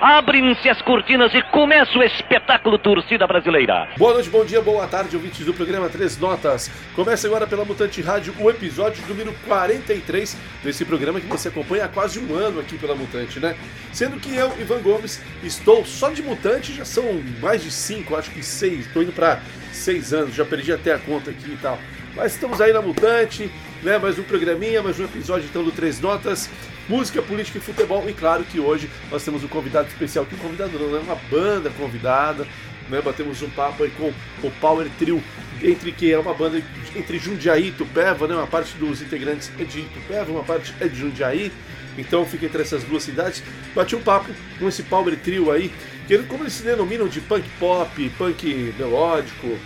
Abrem-se as cortinas e começa o espetáculo Torcida Brasileira. Boa noite, bom dia, boa tarde, ouvintes do programa Três Notas. Começa agora pela Mutante Rádio o episódio número 43 desse programa que você acompanha há quase um ano aqui pela Mutante, né? Sendo que eu, Ivan Gomes, estou só de Mutante, já são mais de cinco, acho que seis, estou indo para seis anos, já perdi até a conta aqui e tal. Mas estamos aí na Mutante, né? Mais um programinha, mais um episódio então do Três Notas música, política e futebol. E claro que hoje nós temos um convidado especial, que um convidado não, é uma banda convidada. Né? Batemos um papo aí com o Power Trio, entre que é uma banda entre Jundiaí e Tupéva, né? Uma parte dos integrantes é de Tupéva, uma parte é de Jundiaí. Então fica entre essas duas cidades. Bati um papo com esse Power Trio aí, que como eles se denominam de punk pop, punk melódico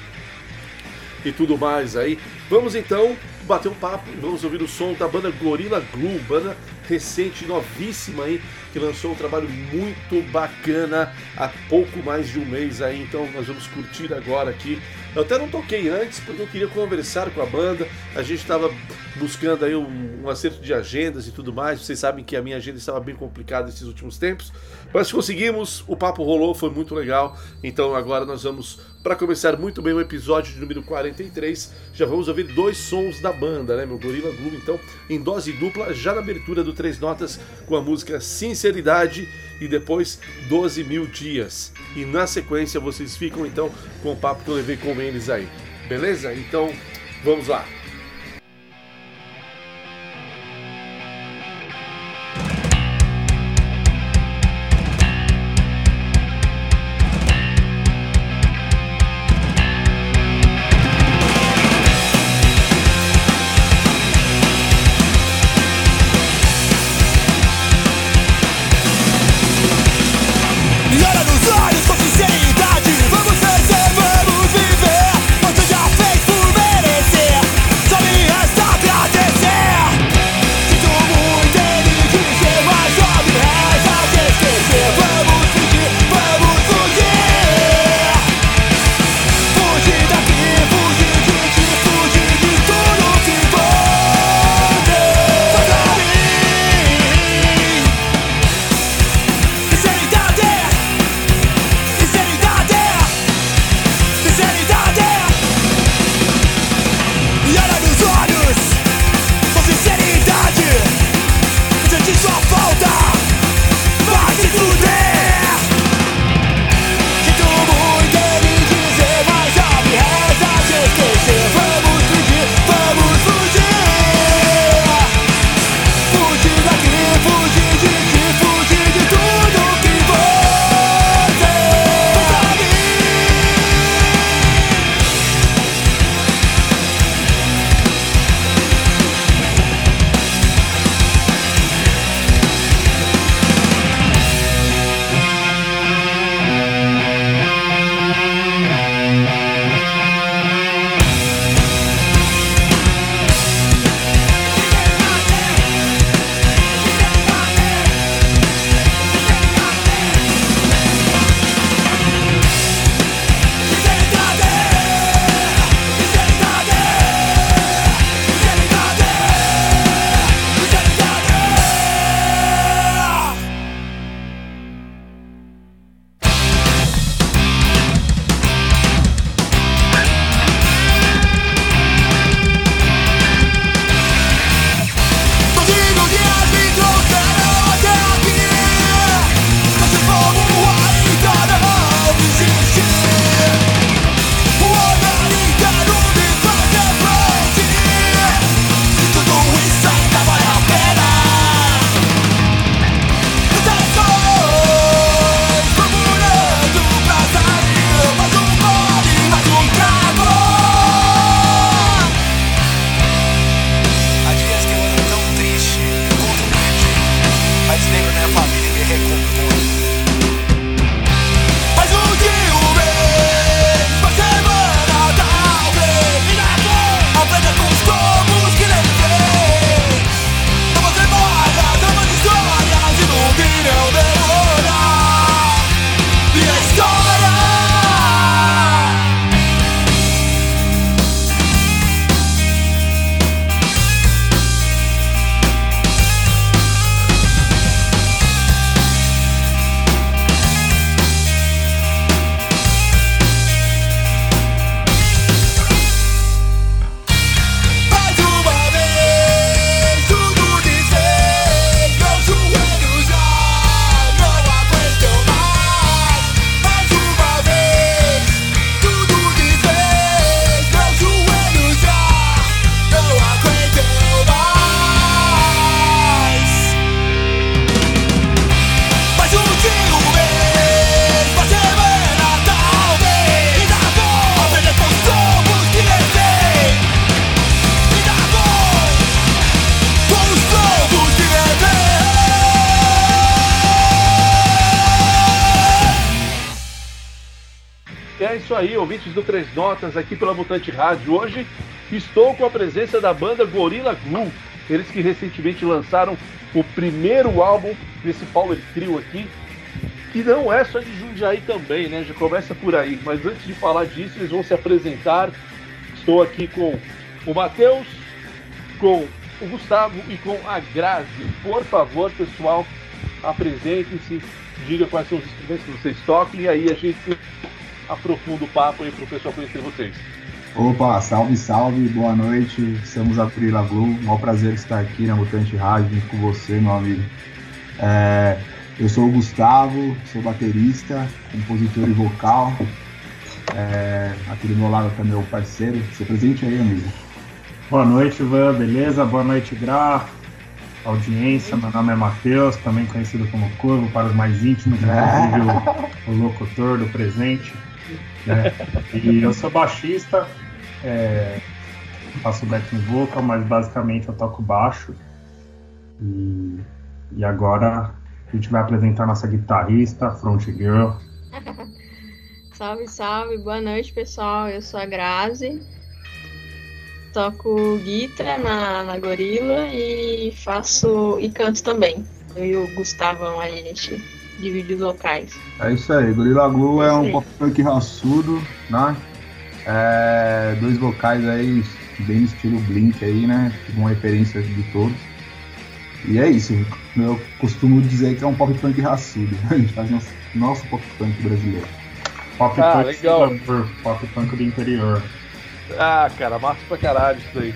e tudo mais aí. Vamos então bater um papo. E vamos ouvir o som da banda Gorilla Glue, banda recente, novíssima aí, que lançou um trabalho muito bacana há pouco mais de um mês aí, então nós vamos curtir agora aqui. Eu até não toquei antes porque eu queria conversar com a banda, a gente estava buscando aí um, um acerto de agendas e tudo mais, vocês sabem que a minha agenda estava bem complicada esses últimos tempos, mas conseguimos, o papo rolou, foi muito legal, então agora nós vamos, para começar muito bem o episódio de número 43, já vamos ouvir dois sons da banda, né, meu Gorilla Glue, então em dose dupla, já na abertura do Três Notas, com a música Sinceridade e depois 12 mil dias. E na sequência vocês ficam então com o papo que eu levei com eles aí. Beleza? Então vamos lá. Do Três Notas aqui pela Mutante Rádio. Hoje estou com a presença da banda Gorilla Glue. Eles que recentemente lançaram o primeiro álbum desse Power Trio aqui, que não é só de Jundiaí também, né? Já começa por aí. Mas antes de falar disso, eles vão se apresentar. Estou aqui com o Matheus, com o Gustavo e com a Grazi. Por favor, pessoal, apresentem-se, diga quais são os instrumentos que vocês tocam e aí a gente aprofunda o papo aí para o pessoal conhecer vocês. Opa, salve, salve, boa noite. Somos a Frila Blue. Um prazer estar aqui na Mutante Rádio junto com você, meu amigo. É, eu sou o Gustavo, sou baterista, compositor e vocal. É, aqui do meu lado tá meu parceiro. Se presente aí, amigo. Boa noite, Ivan, beleza? Boa noite, Gra. Audiência, meu nome é Matheus, também conhecido como Corvo para os mais íntimos, inclusive o, o locutor do presente. Né? E eu sou baixista, é, faço backing vocal, mas basicamente eu toco baixo. E, e agora a gente vai apresentar nossa guitarrista, front girl. salve, salve, boa noite pessoal. Eu sou a Grazi, toco guitarra na, na Gorila e faço e canto também. Eu e o Gustavão a gente divide os vocais. É isso aí, Gorila Glue é, é um pop punk raçudo, né? É, dois vocais aí, bem estilo Blink aí, né? Uma referência de todos. E é isso, eu costumo dizer que é um pop punk raçudo. A gente faz nosso, nosso pop punk brasileiro. Pop ah, punk legal. pop punk do interior. Ah, cara, massa pra caralho isso daí.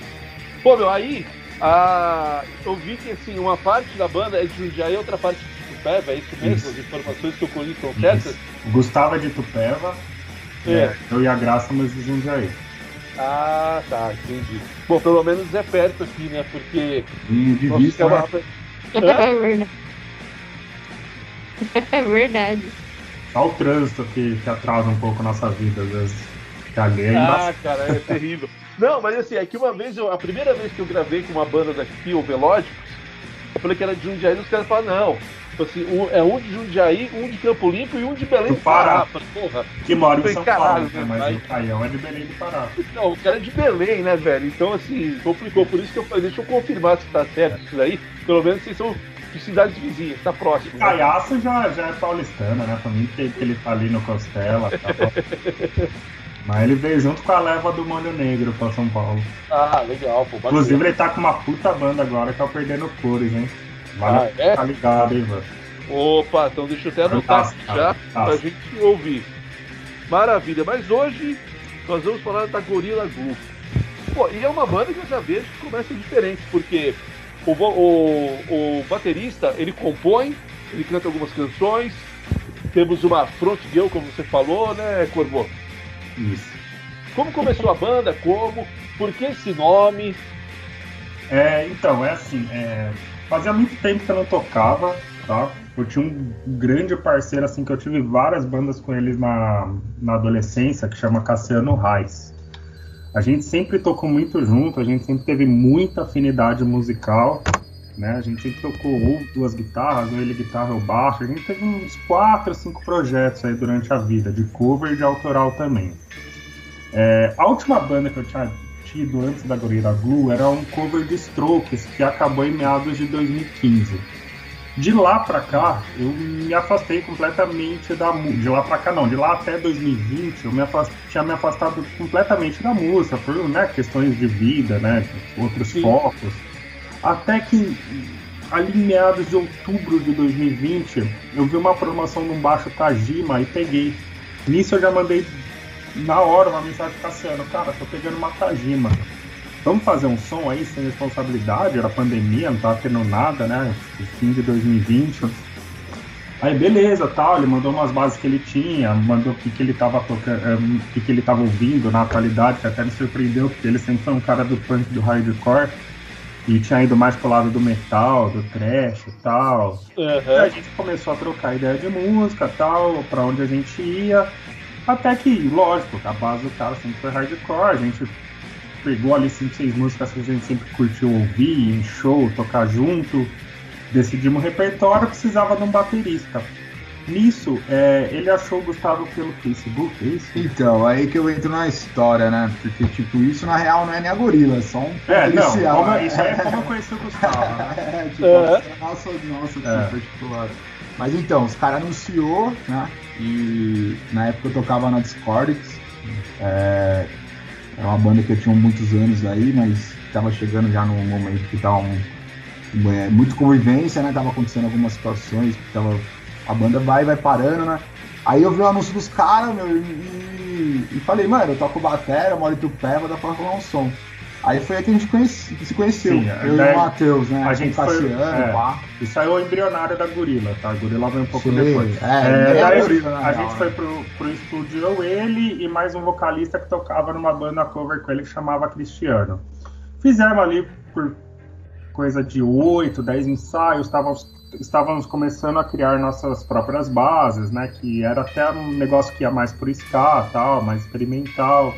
Pô, meu, aí ah, eu vi que assim, uma parte da banda é de Jundiaí e outra parte de Tupéva, é isso mesmo? Isso. As informações que eu colhi são certas? Gustavo é de Tupéva, é. é. eu e a Graça, mas de Jundiaí. Ah, tá, entendi. Bom, pelo menos é perto aqui, né? Porque. Sim, de vista. Né? É verdade. É verdade. Só o trânsito que, que atrasa um pouco a nossa vida, às vezes. É ah, cara, é terrível. Não, mas assim, é que uma vez, eu, a primeira vez que eu gravei com uma banda daqui, o Velódicos, eu falei que era de Jundiaí, e os caras falaram, não, tipo assim, um, é um de Jundiaí, um de Campo Limpo e um de Belém do Pará. Pará. Porra. Que mora em São Paulo, né? mas o Caião é de Belém do Pará. Não, o cara é de Belém, né, velho? Então, assim, complicou. Por isso que eu falei, deixa eu confirmar se tá certo isso daí. Pelo menos vocês são de cidades vizinhas, tá próximo. Né? Caiaço já, já é paulistana, né? Pra mim que ele tá ali no Costela. Tá Mas ele veio junto com a leva do Molho Negro pra São Paulo. Ah, legal, pô. Bacana. Inclusive ele tá com uma puta banda agora que o Perdendo Cores, hein? Vale ah, é? tá ligado, hein, mano? Opa, então deixa eu até anotar aqui já pra gente ouvir. Maravilha, mas hoje nós vamos falar da Gorilla Glue. Pô, e é uma banda que eu já vejo que começa diferente, porque o, o, o baterista, ele compõe, ele canta algumas canções, temos uma front girl, como você falou, né, Corvo? Isso. Como começou a banda? Como? Por que esse nome? É, então, é assim, é, fazia muito tempo que eu não tocava, tá? Eu tinha um grande parceiro, assim, que eu tive várias bandas com eles na, na adolescência, que chama Cassiano Reis. A gente sempre tocou muito junto, a gente sempre teve muita afinidade musical, né? A gente sempre tocou ou duas guitarras, ou ele guitarra ou baixo. A gente teve uns quatro, cinco projetos aí durante a vida, de cover e de autoral também. É, a última banda que eu tinha tido antes da Gorilla Glue era um cover de Strokes, que acabou em meados de 2015. De lá pra cá, eu me afastei completamente da música. De lá pra cá, não, de lá até 2020, eu me afast... tinha me afastado completamente da música, por né, questões de vida, né, outros Sim. focos. Até que, ali em meados de outubro de 2020, eu vi uma promoção num baixo Tajima e peguei. Nisso eu já mandei na hora uma mensagem Cassiano, cara, tô pegando uma Tajima. Vamos fazer um som aí sem responsabilidade, era pandemia, não tava tendo nada, né? Fim de 2020. Aí beleza, tal, ele mandou umas bases que ele tinha, mandou o que, que ele tava tocando, é, o que, que ele tava ouvindo na atualidade, que até me surpreendeu, porque ele sempre foi um cara do punk do hardcore e tinha ido mais pro lado do metal, do trash e tal. Uhum. E a gente começou a trocar ideia de música tal, pra onde a gente ia. Até que, lógico, a base do cara sempre foi hardcore, a gente pegou ali cinco, seis músicas que a gente sempre curtiu ouvir, em show, tocar junto. Decidimos o repertório, precisava de um baterista. Nisso, é, ele achou o Gustavo pelo Facebook, é isso? Então, aí que eu entro na história, né? Porque, tipo, isso na real não é nem a gorila, é só um É, não, policial. como- né? isso aí é como eu conheci o Gustavo, né? É, tipo, É. nossa, nossa, É. assim, particular. Mas então, os caras anunciou, né? E na época eu tocava na Discordix. É, é uma banda que eu tinha muitos anos aí, mas tava chegando já num momento que tava um, é, muito convivência, né? Tava acontecendo algumas situações tava. A banda vai vai parando, né? Aí eu vi o anúncio dos caras, meu, e, e- falei, mano, eu toco bateria, moro em Tupéva, dá pra rolar um som. Aí foi aí que a gente conhece- se conheceu. Sim, eu daí e o Matheus, né? a gente foi- Cassiano, é. pá. Isso aí é o embrionário da gorila, tá? A gorila veio um pouco Sim, depois. é, É, a daí gorila, na a gente né? foi pro, pro estúdio, eu, ele e mais um vocalista que tocava numa banda cover com ele que chamava Cristiano. Fizemos ali por coisa de 8, 10 ensaios, estávamos, estávamos começando a criar nossas próprias bases, né? Que era até um negócio que ia mais por ska, tal, mais experimental.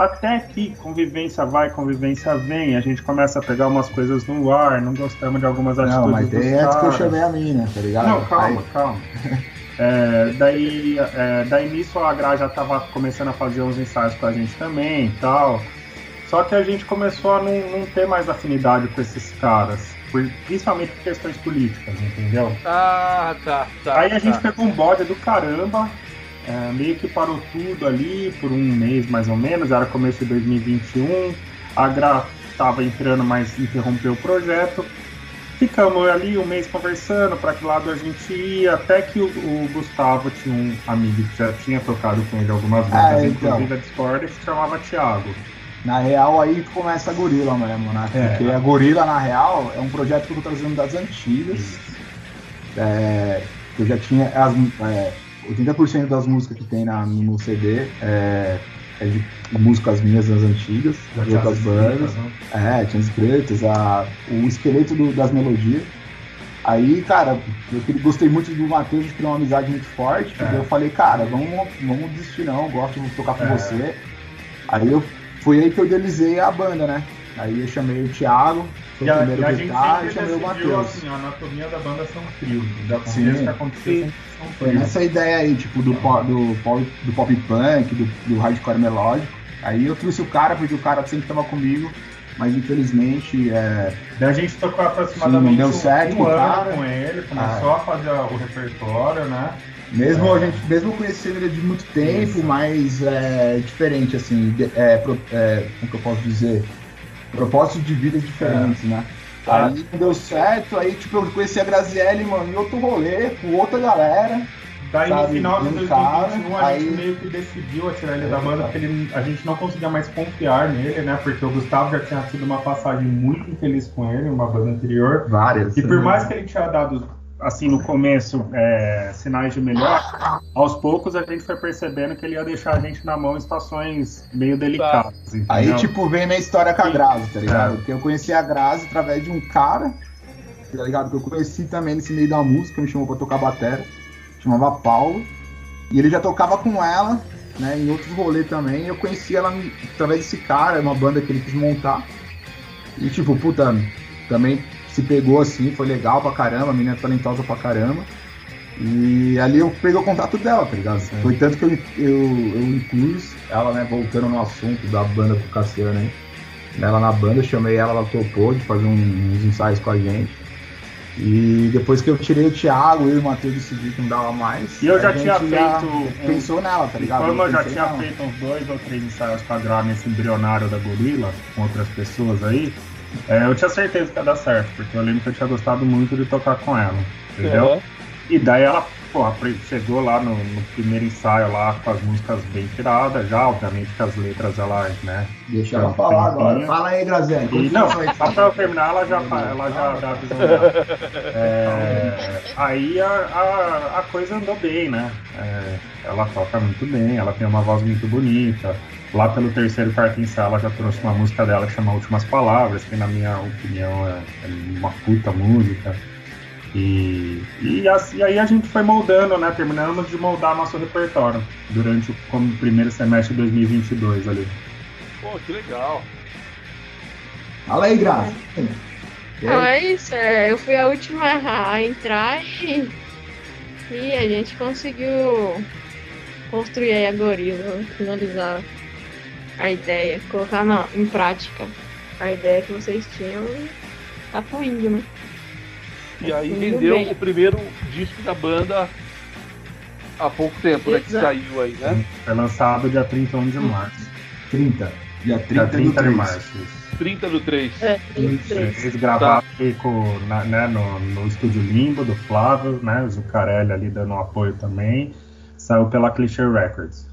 Até que convivência vai, convivência vem, a gente começa a pegar umas coisas no ar, não gostamos de algumas atitudes Não, mas dos tem antes que eu chamei a mina, tá ligado? Não, calma, Aí- calma. É, daí, é, daí nisso a Gra já tava começando a fazer uns ensaios com a gente também e tal. Só que a gente começou a não, não ter mais afinidade com esses caras. por- principalmente por questões políticas, entendeu? Ah, tá, tá. Aí a gente tá. pegou um bode do caramba, é, meio que parou tudo ali por um mês mais ou menos, era começo de 2021. A Gra tava entrando, mas interrompeu o projeto. Ficamos ali um mês conversando para que lado a gente ia, até que o, o Gustavo tinha um amigo que já tinha tocado com ele algumas vezes, Ah, então. inclusive a Discord, que se chamava Thiago. Na real, aí começa a gorila mesmo, né? É. Porque a gorila, na real, é um projeto que eu tô trazendo das antigas. É, eu já tinha as, é, 80% das músicas que tem na, no CD é, é de músicas minhas das antigas, Já de outras bandas. né? É, tinha escritas, a, o esqueleto do- das melodias. Aí, cara, eu gostei muito do Matheus, a gente criou uma amizade muito forte. É. Eu falei, cara, vamos, vamos desistir não, gosto de tocar com É. você. Aí eu foi aí que eu idealizei a banda, né? Aí eu chamei o Thiago, foi E o primeiro a a gente gritar, e chamei o Matheus. assim, a anatomia da banda são. Já Sim. acontecia que acontecia sempre são nessa ideia aí, tipo, do, po- do, pop, do pop punk, do, do hardcore melódico. Aí eu trouxe o cara, porque o cara sempre tava comigo, mas infelizmente é, Daí a gente tocou aproximadamente Sim, deu um- certo, um ano cara. com ele, começou a fazer o repertório, né? Mesmo É. a gente, mesmo conhecendo ele de muito tempo, Isso. mas é diferente, assim, de- é, pro- é, como que eu posso dizer? Propósitos de vida diferentes, né? Ah. Aí não deu certo, aí tipo, eu conheci a Grazielli, mano, em outro rolê, com outra galera. Daí no Sabe, final de um 2021 cara, a gente aí- meio que decidiu a tirar ele É, da banda porque ele- a gente não conseguia mais confiar nele, né? Porque o Gustavo já tinha tido uma passagem muito infeliz com ele, uma banda anterior. Várias. E por mais que ele tinha dado, assim, no começo, é, sinais de melhor, aos poucos a gente foi percebendo que ele ia deixar a gente na mão em estações meio delicadas. entendeu? Aí, tipo, vem minha história com a. Grazi, tá ligado? É. Porque eu conheci a Grazi através de um cara, tá ligado? Que eu conheci também nesse meio da música, me chamou pra tocar bateria, chamava Paulo. E ele já tocava com ela, né, em outros rolês também. E eu conheci ela através desse cara, uma banda que ele quis montar. E, tipo, puta, também se pegou assim, foi legal pra caramba, a menina é talentosa pra caramba. E ali eu peguei o contato dela, tá ligado? Foi tanto que eu, eu, eu inclus ela, né, voltando no assunto da banda com o Cassiano aí. Ela na banda, eu chamei ela, ela topou de fazer um- uns ensaios com a gente. E depois que eu tirei o Thiago, eu e o Matheus decidi que não dava mais. E eu já tinha feito um- Pensou nela, tá ligado? como eu já pensei tinha nela. feito uns dois ou três ensaios com a Gra nesse embrionário da gorila, com outras pessoas aí, é, eu tinha certeza que ia dar certo, porque eu lembro que eu tinha gostado muito de tocar com ela, entendeu? É. E daí ela, porra, chegou lá no, no primeiro ensaio lá com as músicas bem tiradas já, obviamente que as letras ela, né? Deixa ela falar agora. Fala aí, Graziani. E, não, só pra eu terminar, ela já, ela já dá a visão dela. É, aí a, a, a coisa andou bem, né? É, ela toca muito bem, ela tem uma voz muito bonita. Lá pelo terceiro, quarto ensaio, ela já trouxe uma música dela que chama Últimas Palavras, que na minha opinião é, é uma puta música. E, e, assim, e aí a gente foi moldando, né? Terminamos de moldar nosso repertório durante o como primeiro semestre de 2022 ali. Pô, que legal. Fala aí, Não, aí? é isso. é, eu fui a última a entrar e E a gente conseguiu construir aí a gorila, finalizar a ideia, colocar na, em prática a ideia que vocês tinham e tá fluindo, né? E aí rendeu o primeiro disco da banda há pouco tempo, né? Que Exato. saiu aí, né? Foi lançado dia 31 de março. 30. Dia 30, Dia 30 do de 3. março. isso. 30 do 3. É, 33. Eles gravaram aqui com, na- né, no, no estúdio Limbo do Flávio, né? O Zucarelli ali dando um apoio também. Saiu pela Cliché Records.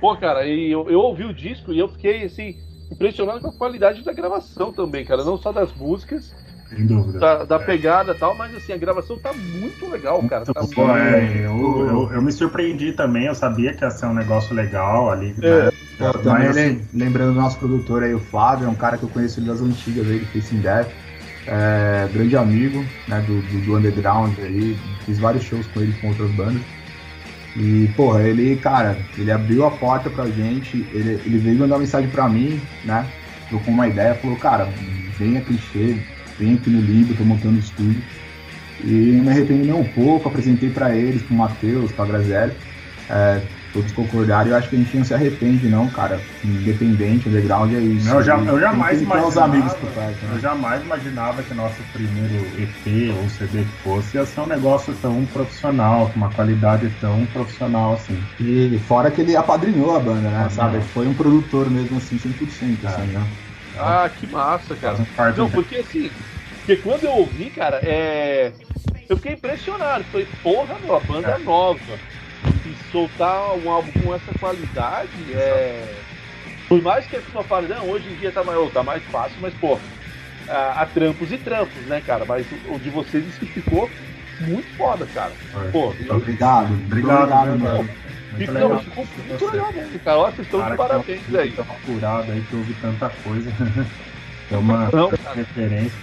Pô, cara, e eu, eu ouvi o disco e eu fiquei, assim, impressionado com a qualidade da gravação também, cara. Não só das músicas, Sem dúvida. da, da pegada e tal, mas assim, a gravação tá muito legal, cara. Tá Muito muito... bom, é, eu, eu, eu me surpreendi também, eu sabia que ia ser um negócio legal ali. né? Pô, também Mas, lem- lembrando do nosso produtor aí, o Flávio, é um cara que eu conheço ele das antigas aí, do Facing Death. É, grande amigo né, do, do, do underground aí, fiz vários shows com ele com outras bandas. E, porra, ele, cara, ele abriu a porta pra gente, ele, ele veio mandar uma mensagem pra mim, né? Trocou uma ideia, falou, cara, vem a clichê, vem aqui no Libo, tô montando estúdio. E não me arrependi nem um pouco, apresentei pra eles, pro Matheus, pra Grazielli. É, todos concordaram e eu acho que a gente não se arrepende, não, cara. Independente, underground é isso. Não, eu, já, eu jamais ter os imaginava. amigos por perto, Eu né? jamais imaginava que nosso primeiro EP ou CD que fosse ia ser um negócio tão profissional, com uma qualidade tão profissional assim. E fora que ele apadrinhou a banda, né? Ah, sabe? não. Foi um produtor mesmo assim, 100%. Ah. Assim, né? Ah, que massa, cara. Não, do- porque assim, porque quando eu ouvi, cara, é. Eu fiquei impressionado. Falei, porra, meu, a banda é nova. E soltar um álbum com essa qualidade é. Por mais que a pessoa fale, não, hoje em dia tá mais, tá mais fácil, mas, pô, há, há trampos e trampos, né, cara? Mas o, o de vocês isso ficou muito foda, cara. Foi. Pô, Obrigado. Obrigado, obrigado mano. Muito ficou, legal. ficou muito Você. legal mesmo, cara. Ó, vocês estão de parabéns aí. tão apurado aí que ouve tanta coisa. É uma Não, referência.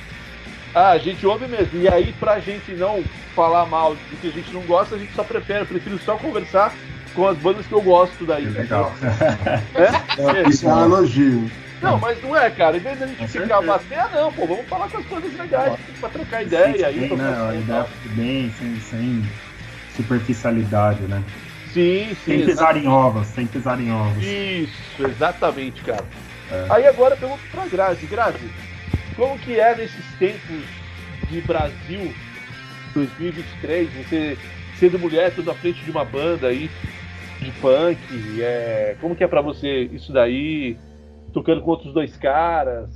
Ah, a gente ouve mesmo. E aí, pra gente não falar mal do que a gente não gosta, a gente só prefere, eu prefiro só conversar com as bandas que eu gosto daí. Legal. É? É, Isso é um elogio. Não, mas não é, cara. Em vez da gente Com ficar batendo, ah, não, pô, vamos falar com as coisas legais pra trocar ideia aí. Bem, né? A ideia fica bem, sem, sem superficialidade, né? Sim, sim. Sem pisar em ovos, sem pisar em ovos. Isso, exatamente, cara. É. Aí agora eu pergunto pra Grazi. Grazi, como que é nesses tempos de Brasil 2023, você sendo mulher, tudo à frente de uma banda aí de punk, é... como que é pra você isso daí, tocando com outros dois caras?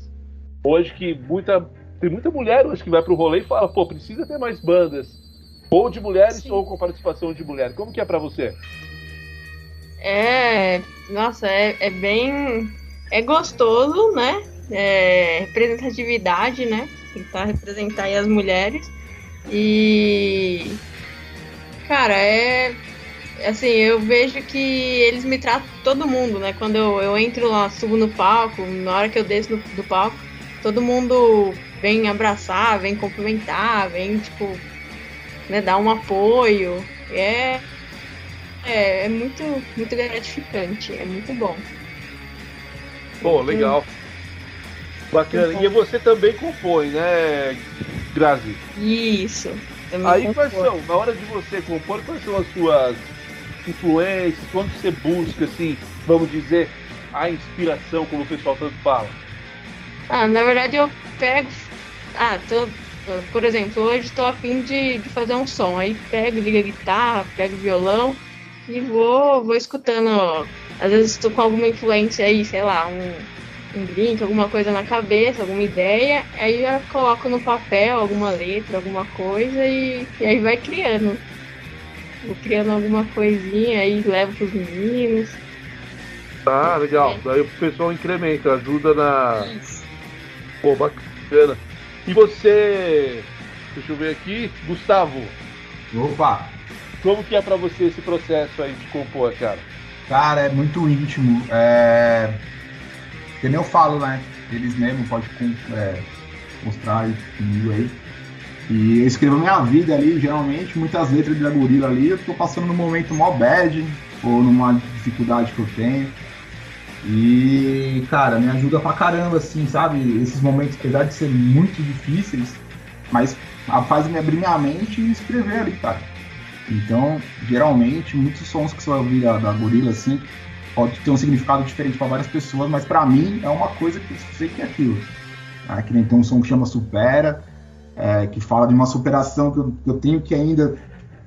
Hoje que muita tem muita mulher hoje que vai pro rolê e fala, pô, precisa ter mais bandas, ou de mulheres Sim. ou com participação de mulher. Como que é pra você? É, nossa, é, é bem. É gostoso, né? É, representatividade, né? Tentar representar aí as mulheres. E. Cara, é. Assim, eu vejo que eles me tratam todo mundo, né? Quando eu, eu entro lá, subo no palco, na hora que eu desço do palco, todo mundo vem abraçar, vem cumprimentar, vem, tipo, né, dar um apoio. É, é, é muito, muito gratificante, é muito bom. Pô, legal. Bacana. E você também compõe, né, Grazi? Isso. Aí quais são, na hora de você compor, quais são as suas influências? Quando você busca, assim, vamos dizer, a inspiração, como o pessoal tanto fala? Ah, na verdade eu pego. Ah, tô. Por exemplo, hoje estou a fim de, de fazer um som. Aí pego, ligo a guitarra, pego violão e vou, vou escutando. Às vezes estou com alguma influência aí, sei lá, um, um drink, alguma coisa na cabeça, alguma ideia. Aí eu coloco no papel alguma letra, alguma coisa e, e aí vai criando. Vou criando alguma coisinha aí, levo pros meninos. Ah, legal. É. Daí o pessoal incrementa, ajuda na. Isso. Pô, bacana. E você. Deixa eu ver aqui. Gustavo, Opa! como que é pra você esse processo aí de compor, cara? Cara, é muito íntimo. É... Que nem eu falo, né? Eles mesmo podem é, mostrar comigo aí. E eu escrevo minha vida ali, geralmente, muitas letras da gorila ali, eu tô passando num momento mó bad, ou numa dificuldade que eu tenho. E, cara, me ajuda pra caramba, assim, sabe? Esses momentos, apesar de ser muito difíceis, mas faz me abrir minha mente e escrever ali, cara. Então, geralmente, muitos sons que você vai ouvir da, da Gorila, assim, pode ter um significado diferente para várias pessoas, mas para mim é uma coisa que eu sei que é aquilo. É, que nem tem um som que chama Supera, é, que fala de uma superação que eu, que eu tenho que ainda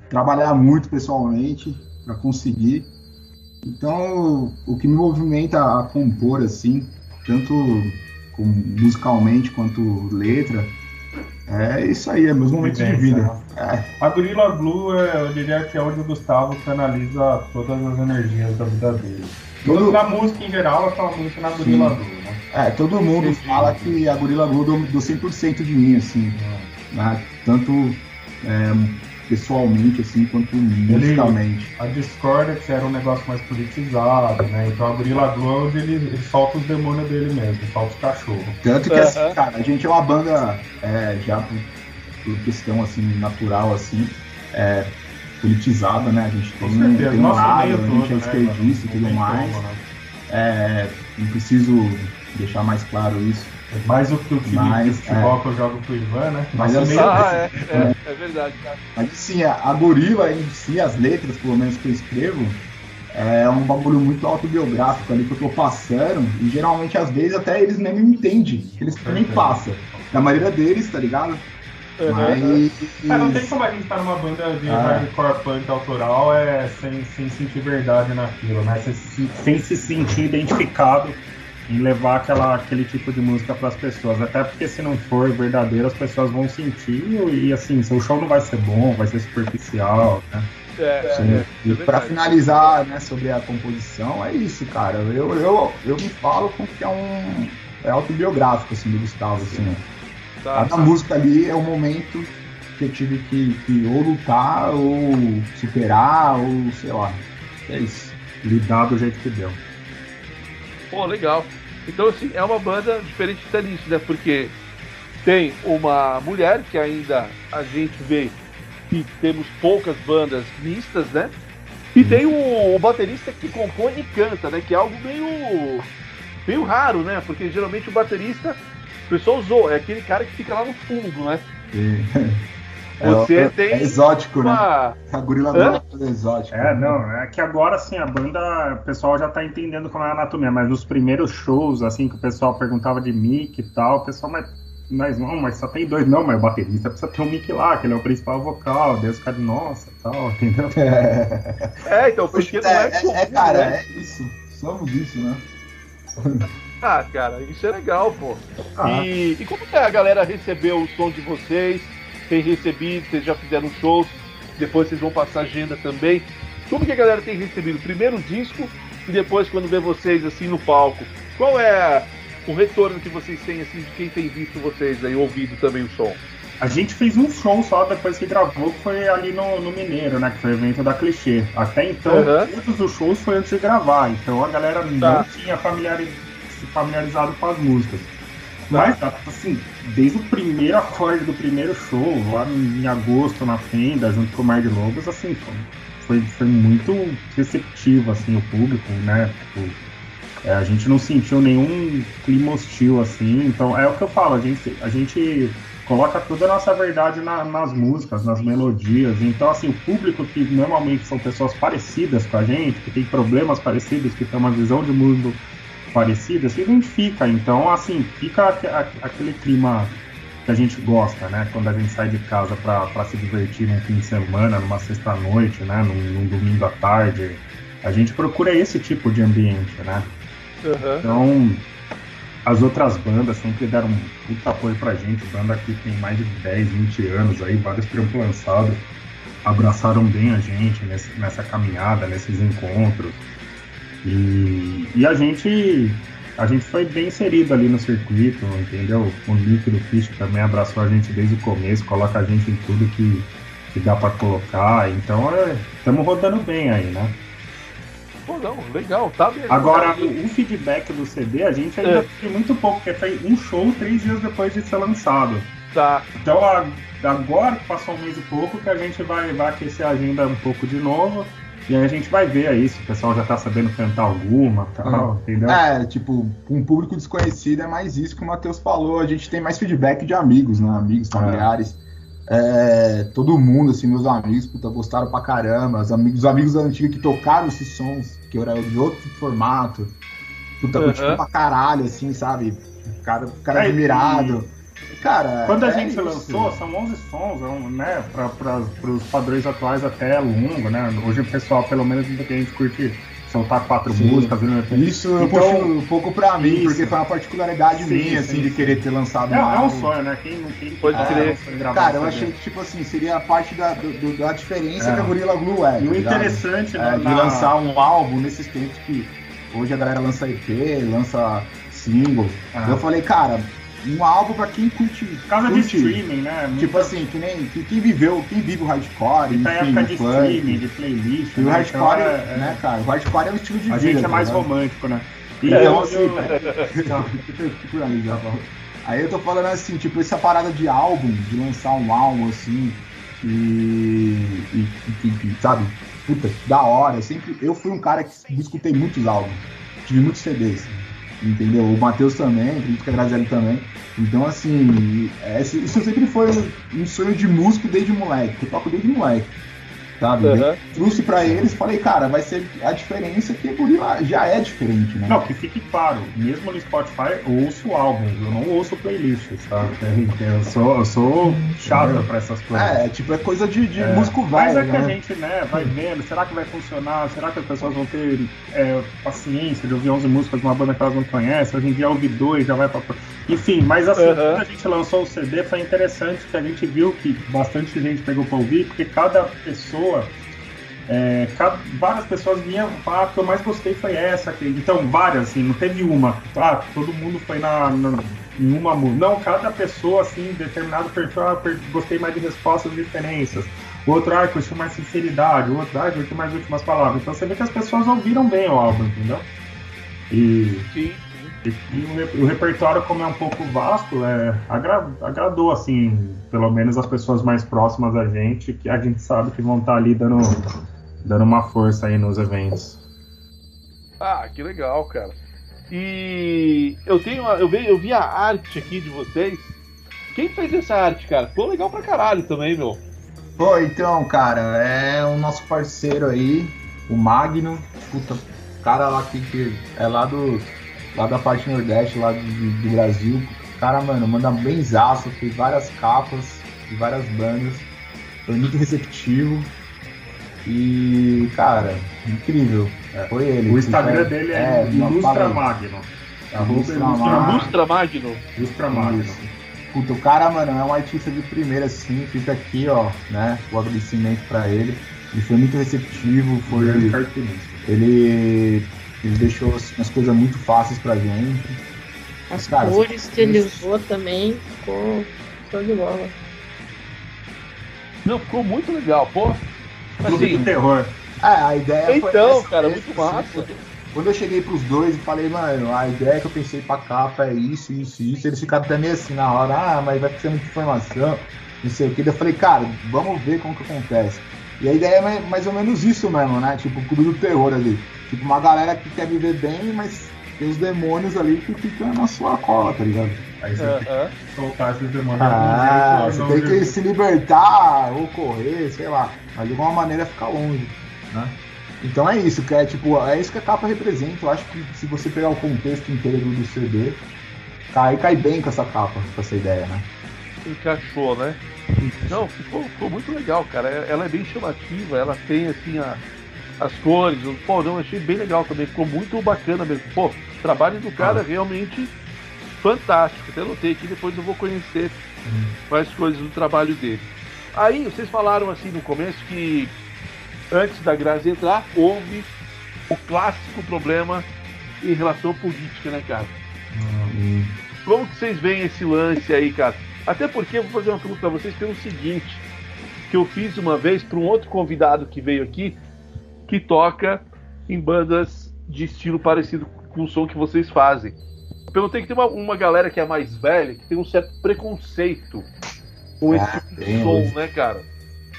trabalhar muito pessoalmente para conseguir. Então, o que me movimenta a compor, assim, tanto musicalmente quanto letra, é isso aí, é meus momentos de vida. É. A Gorilla Blue, é, eu diria que é onde o Gustavo canaliza todas as energias da vida dele. Todo... Na música em geral, ela fala muito na Gorilla Sim. Blue, né? É, todo mundo Sim. fala que a Gorilla Blue deu, deu 100% de mim, assim. É. Né? Tanto é, pessoalmente, assim, quanto musicalmente. a Discordex era um negócio mais politizado, né? Então a Gorilla Glue, ele, ele solta os demônios dele mesmo, solta os cachorros. Tanto que, assim, cara, a gente é uma banda, é, já por, por, questão, assim, natural, assim, é, politizada, né? A gente tem, tem um lado, a gente é né, esquerdista né? e tudo mais. Como, né? é, não preciso deixar mais claro isso. É mais do que o time mas, de futebol é. que eu jogo pro Ivan, né? Mas assim, ah, é, é, é, verdade, cara. Mas assim, a gorila em si, as letras, pelo menos que eu escrevo, é um bagulho muito autobiográfico ali que eu tô passando. E geralmente, às vezes, até eles nem me entendem. Eles também passam. Na maioria deles, tá ligado? Uhum. Mas... É, não tem como a gente estar tá numa banda de ah. hardcore punk autoral é, sem, sem sentir verdade naquilo, né? Sem, sem se sentir identificado em levar aquela, aquele tipo de música para as pessoas. Até porque se não for verdadeiro, as pessoas vão sentir e assim, seu show não vai ser bom, vai ser superficial, né? É, é, e para finalizar né, sobre a composição, é isso, cara. Eu, eu, eu me falo com que é um. É autobiográfico assim, do Gustavo. Assim, tá, Cada tá. música ali é um momento que eu tive que, que ou lutar, ou superar, ou sei lá. É isso. Lidar do jeito que deu. Pô, legal. Então, assim, é uma banda diferente até nisso, né? Porque tem uma mulher que ainda a gente vê que temos poucas bandas mistas, né? E tem o, o, baterista que compõe e canta, né? Que é algo meio, meio raro, né? Porque geralmente o baterista, o pessoal usou, é aquele cara que fica lá no fundo, né? Sim. Você é, tem. É exótico, né? uma... né? A gorila Hã? é exótico. É, não, é que agora assim, a banda, o pessoal já tá entendendo como é a anatomia, mas nos primeiros shows, assim, que o pessoal perguntava de mic e tal, o pessoal, mas, mas não, mas só tem dois, não, mas o baterista precisa ter um mic lá, que ele é o principal vocal, Deus cara de nossa tal, entendeu? É, é então, porque é, não é, é, é, cara, né? é isso. Somos isso, né? Ah, cara, isso é legal, pô. Ah. E, e como que a galera recebeu o som de vocês? Tem recebido, vocês já fizeram shows, depois vocês vão passar agenda também. Como que a galera tem recebido? Primeiro o disco e depois quando vê vocês assim no palco. Qual é o retorno que vocês têm assim de quem tem visto vocês aí, ouvido também o som? A gente fez um show só depois que gravou, que foi ali no, no Mineiro, né? Que foi o evento da Clichê. Até então, uhum. todos os shows foi antes de gravar. Então a galera tá. não tinha familiarizado com as músicas. Mas, assim, desde o primeiro acorde do primeiro show, lá em agosto, na Fenda, junto com o Mar de Lobos, assim, foi, foi muito receptivo, assim, o público, né? Tipo, é, a gente não sentiu nenhum clima hostil, assim, então é o que eu falo, a gente, a gente coloca toda a nossa verdade na, nas músicas, nas melodias, então, assim, o público que normalmente são pessoas parecidas com a gente, que tem problemas parecidos, que tem uma visão de mundo parecida, se identifica. Então, assim, fica aquele clima que a gente gosta, né? Quando a gente sai de casa para se divertir num fim de semana, numa sexta-noite, né? Num, num, domingo à tarde. A gente procura esse tipo de ambiente, né? Uhum. Então, as outras bandas sempre deram um puta apoio pra gente. Banda que tem mais de 10, 20 anos aí, vários trampos lançados, abraçaram bem a gente nesse, nessa caminhada, nesses encontros. E, e a gente a gente foi bem inserido ali no circuito, entendeu? O Nick do Fish também abraçou a gente desde o começo, coloca a gente em tudo que, que dá para colocar. Então estamos é, rodando bem aí, né? Pô, não, legal, tá bem. Agora, o, o feedback do CD a gente ainda é. tem muito pouco, porque foi um show três dias depois de ser lançado. Tá. Então a, agora que passou um mês e pouco que a gente vai, vai aquecer a agenda um pouco de novo. E aí a gente vai ver aí se o pessoal já tá sabendo cantar alguma tal, é. entendeu? É, tipo, um público desconhecido é mais isso que o Matheus falou. A gente tem mais feedback de amigos, né? Amigos, é. familiares. É, todo mundo, assim, meus amigos, puta, gostaram pra caramba. Os amigos, os amigos antigos que tocaram esses sons, que era de outro formato. Puta, curtiram pra caralho, assim, sabe? O cara, cara É, admirado. Cara, Quando a é gente isso. lançou, são 11 sons, é né, para os padrões atuais até é longo, né? Hoje o pessoal, pelo menos, muita gente curte soltar quatro Sim. músicas. Né? Isso eu Então, puxo um pouco pra mim, isso. porque foi uma particularidade Sim, minha, sim, assim, de sim. querer ter lançado É, é um sonho, né? Quem quem Pode ah, crer. Cara, eu achei que, tipo assim, seria a parte da, do- do- da diferença É. que a Gorilla Glue é. E o tá interessante É, na- de na- lançar um álbum nesses tempos que hoje a galera lança EP, lança single. Ah. Eu falei, cara, um álbum pra quem curte. Por causa de curte. streaming, né? Muito- Tipo assim, que nem que, quem viveu, quem vive o hardcore, na enfim, época o de funk. streaming, de playlist. E o né? hardcore, Então, é- é- né, cara? O hardcore é um estilo de A vida. gente é mais ligado? romântico, né? E Então, eu- assim, eu- analisando. Aí eu tô falando assim, tipo, essa parada de álbum, de lançar um álbum assim, e, e, e- e- sabe, puta, da hora. Eu sempre, eu fui um cara que escutei muitos álbuns, tive muitos CDs, entendeu? O Matheus também, acredito que a Grazielli também. Então, assim, esse- isso sempre foi um sonho de músico desde moleque, que toco desde moleque, sabe? Aham. Trouxe pra eles, falei, cara, vai ser a diferença que Gorila já é diferente, né? Não, que fique claro, mesmo no Spotify eu ouço álbuns, eu não ouço playlists, tá? Eu sou, eu sou chato pra essas coisas. É, tipo, é coisa de, de É, músico Mas velho, é que a né? gente, né, vai vendo, será que vai funcionar? Será que as pessoas vão ter é, paciência de ouvir 11 músicas de uma banda que elas não conhecem? Hoje em dia ouvir dois, já vai pra... Enfim, mas assim, quando a gente lançou o CD, foi interessante que a gente viu que bastante gente pegou pra ouvir, porque cada pessoa... é, várias pessoas vinham ah, a que eu mais gostei foi essa. que- Então, várias, assim, não teve uma. Ah, todo mundo foi na, na- em uma música. Não, cada pessoa, assim, determinado perfil, ah, gostei mais de respostas e diferenças. O outro, ah, curtiu mais sinceridade. O outro, ah, curtiu mais últimas palavras. Então você vê que as pessoas ouviram bem o álbum, entendeu? E, Sim. E- o, re- o repertório, como é um pouco vasto, é, agra- agradou, assim, pelo menos as pessoas mais próximas a gente, que a gente sabe que vão estar ali dando, dando uma força aí nos eventos. Ah, que legal, cara. E eu tenho, eu vi, eu vi a arte aqui de vocês. Quem fez essa arte, cara? Ficou legal pra caralho também, meu. Pô, então, cara, é o nosso parceiro aí, o Magno, puta, cara lá que, que é lá do lá da parte nordeste, lá do, do Brasil. Cara, mano, manda benzaço, fez várias capas de várias bandas. Foi muito receptivo. E, cara, incrível. Foi ele. O Instagram Foi- dele é, uma Ilustra parada. Magno. Ilustra Ilustra Magno. Ilustra Magno. Ilustra. Puta, o cara, mano, é um artista de primeira, assim, fica aqui, ó, né, o agradecimento pra ele. Ele foi muito receptivo, foi, cartunista. ele, ele deixou as, as coisas muito fáceis pra gente. As Cara, cores que ele usou também ficou show de bola. Não, ficou muito legal, pô. Clube Assim, do Terror. É, a ideia foi Então, cara, muito assim, massa. quando- Quando eu cheguei pros dois e falei, mano, a ideia que eu pensei pra capa é isso, isso, isso, eles ficaram até meio assim na hora, ah, mas vai ser muita informação, não sei o que. Daí Eu falei, cara, vamos ver como que acontece. E a ideia é mais- mais ou menos isso mesmo, né? Tipo, o clube do terror ali. Tipo, uma galera que quer viver bem, mas tem os demônios ali que ficam na sua cola, tá ligado? Aí você aham. tem que soltar esses demônios. Ah, de você tem que se libertar ou correr, sei lá. Mas de alguma maneira ficar longe, né? Então é isso, que é tipo, é isso que a capa representa. Eu acho que se você pegar o contexto inteiro do CD, cai, cai bem com essa capa, com essa ideia, né? encaixou, né? Não, ficou, ficou muito legal, cara. Ela é bem chamativa, ela tem assim a- as cores. o- Pô, não, achei bem legal também. Ficou muito bacana mesmo. Pô, o trabalho do cara é realmente fantástico. Até notei aqui, depois eu vou conhecer mais coisas do trabalho dele. Aí, vocês falaram assim no começo que antes da Grazi entrar, houve o clássico problema em relação à política, né, cara? Como que vocês veem esse lance aí, cara? Até porque eu vou fazer uma pergunta pra vocês pelo seguinte, que eu fiz uma vez para um outro convidado que veio aqui, que toca em bandas de estilo parecido com o som que vocês fazem. Perguntei que tem uma, uma galera que é mais velha, que tem um certo preconceito com esse Ah, tipo de som, né, cara?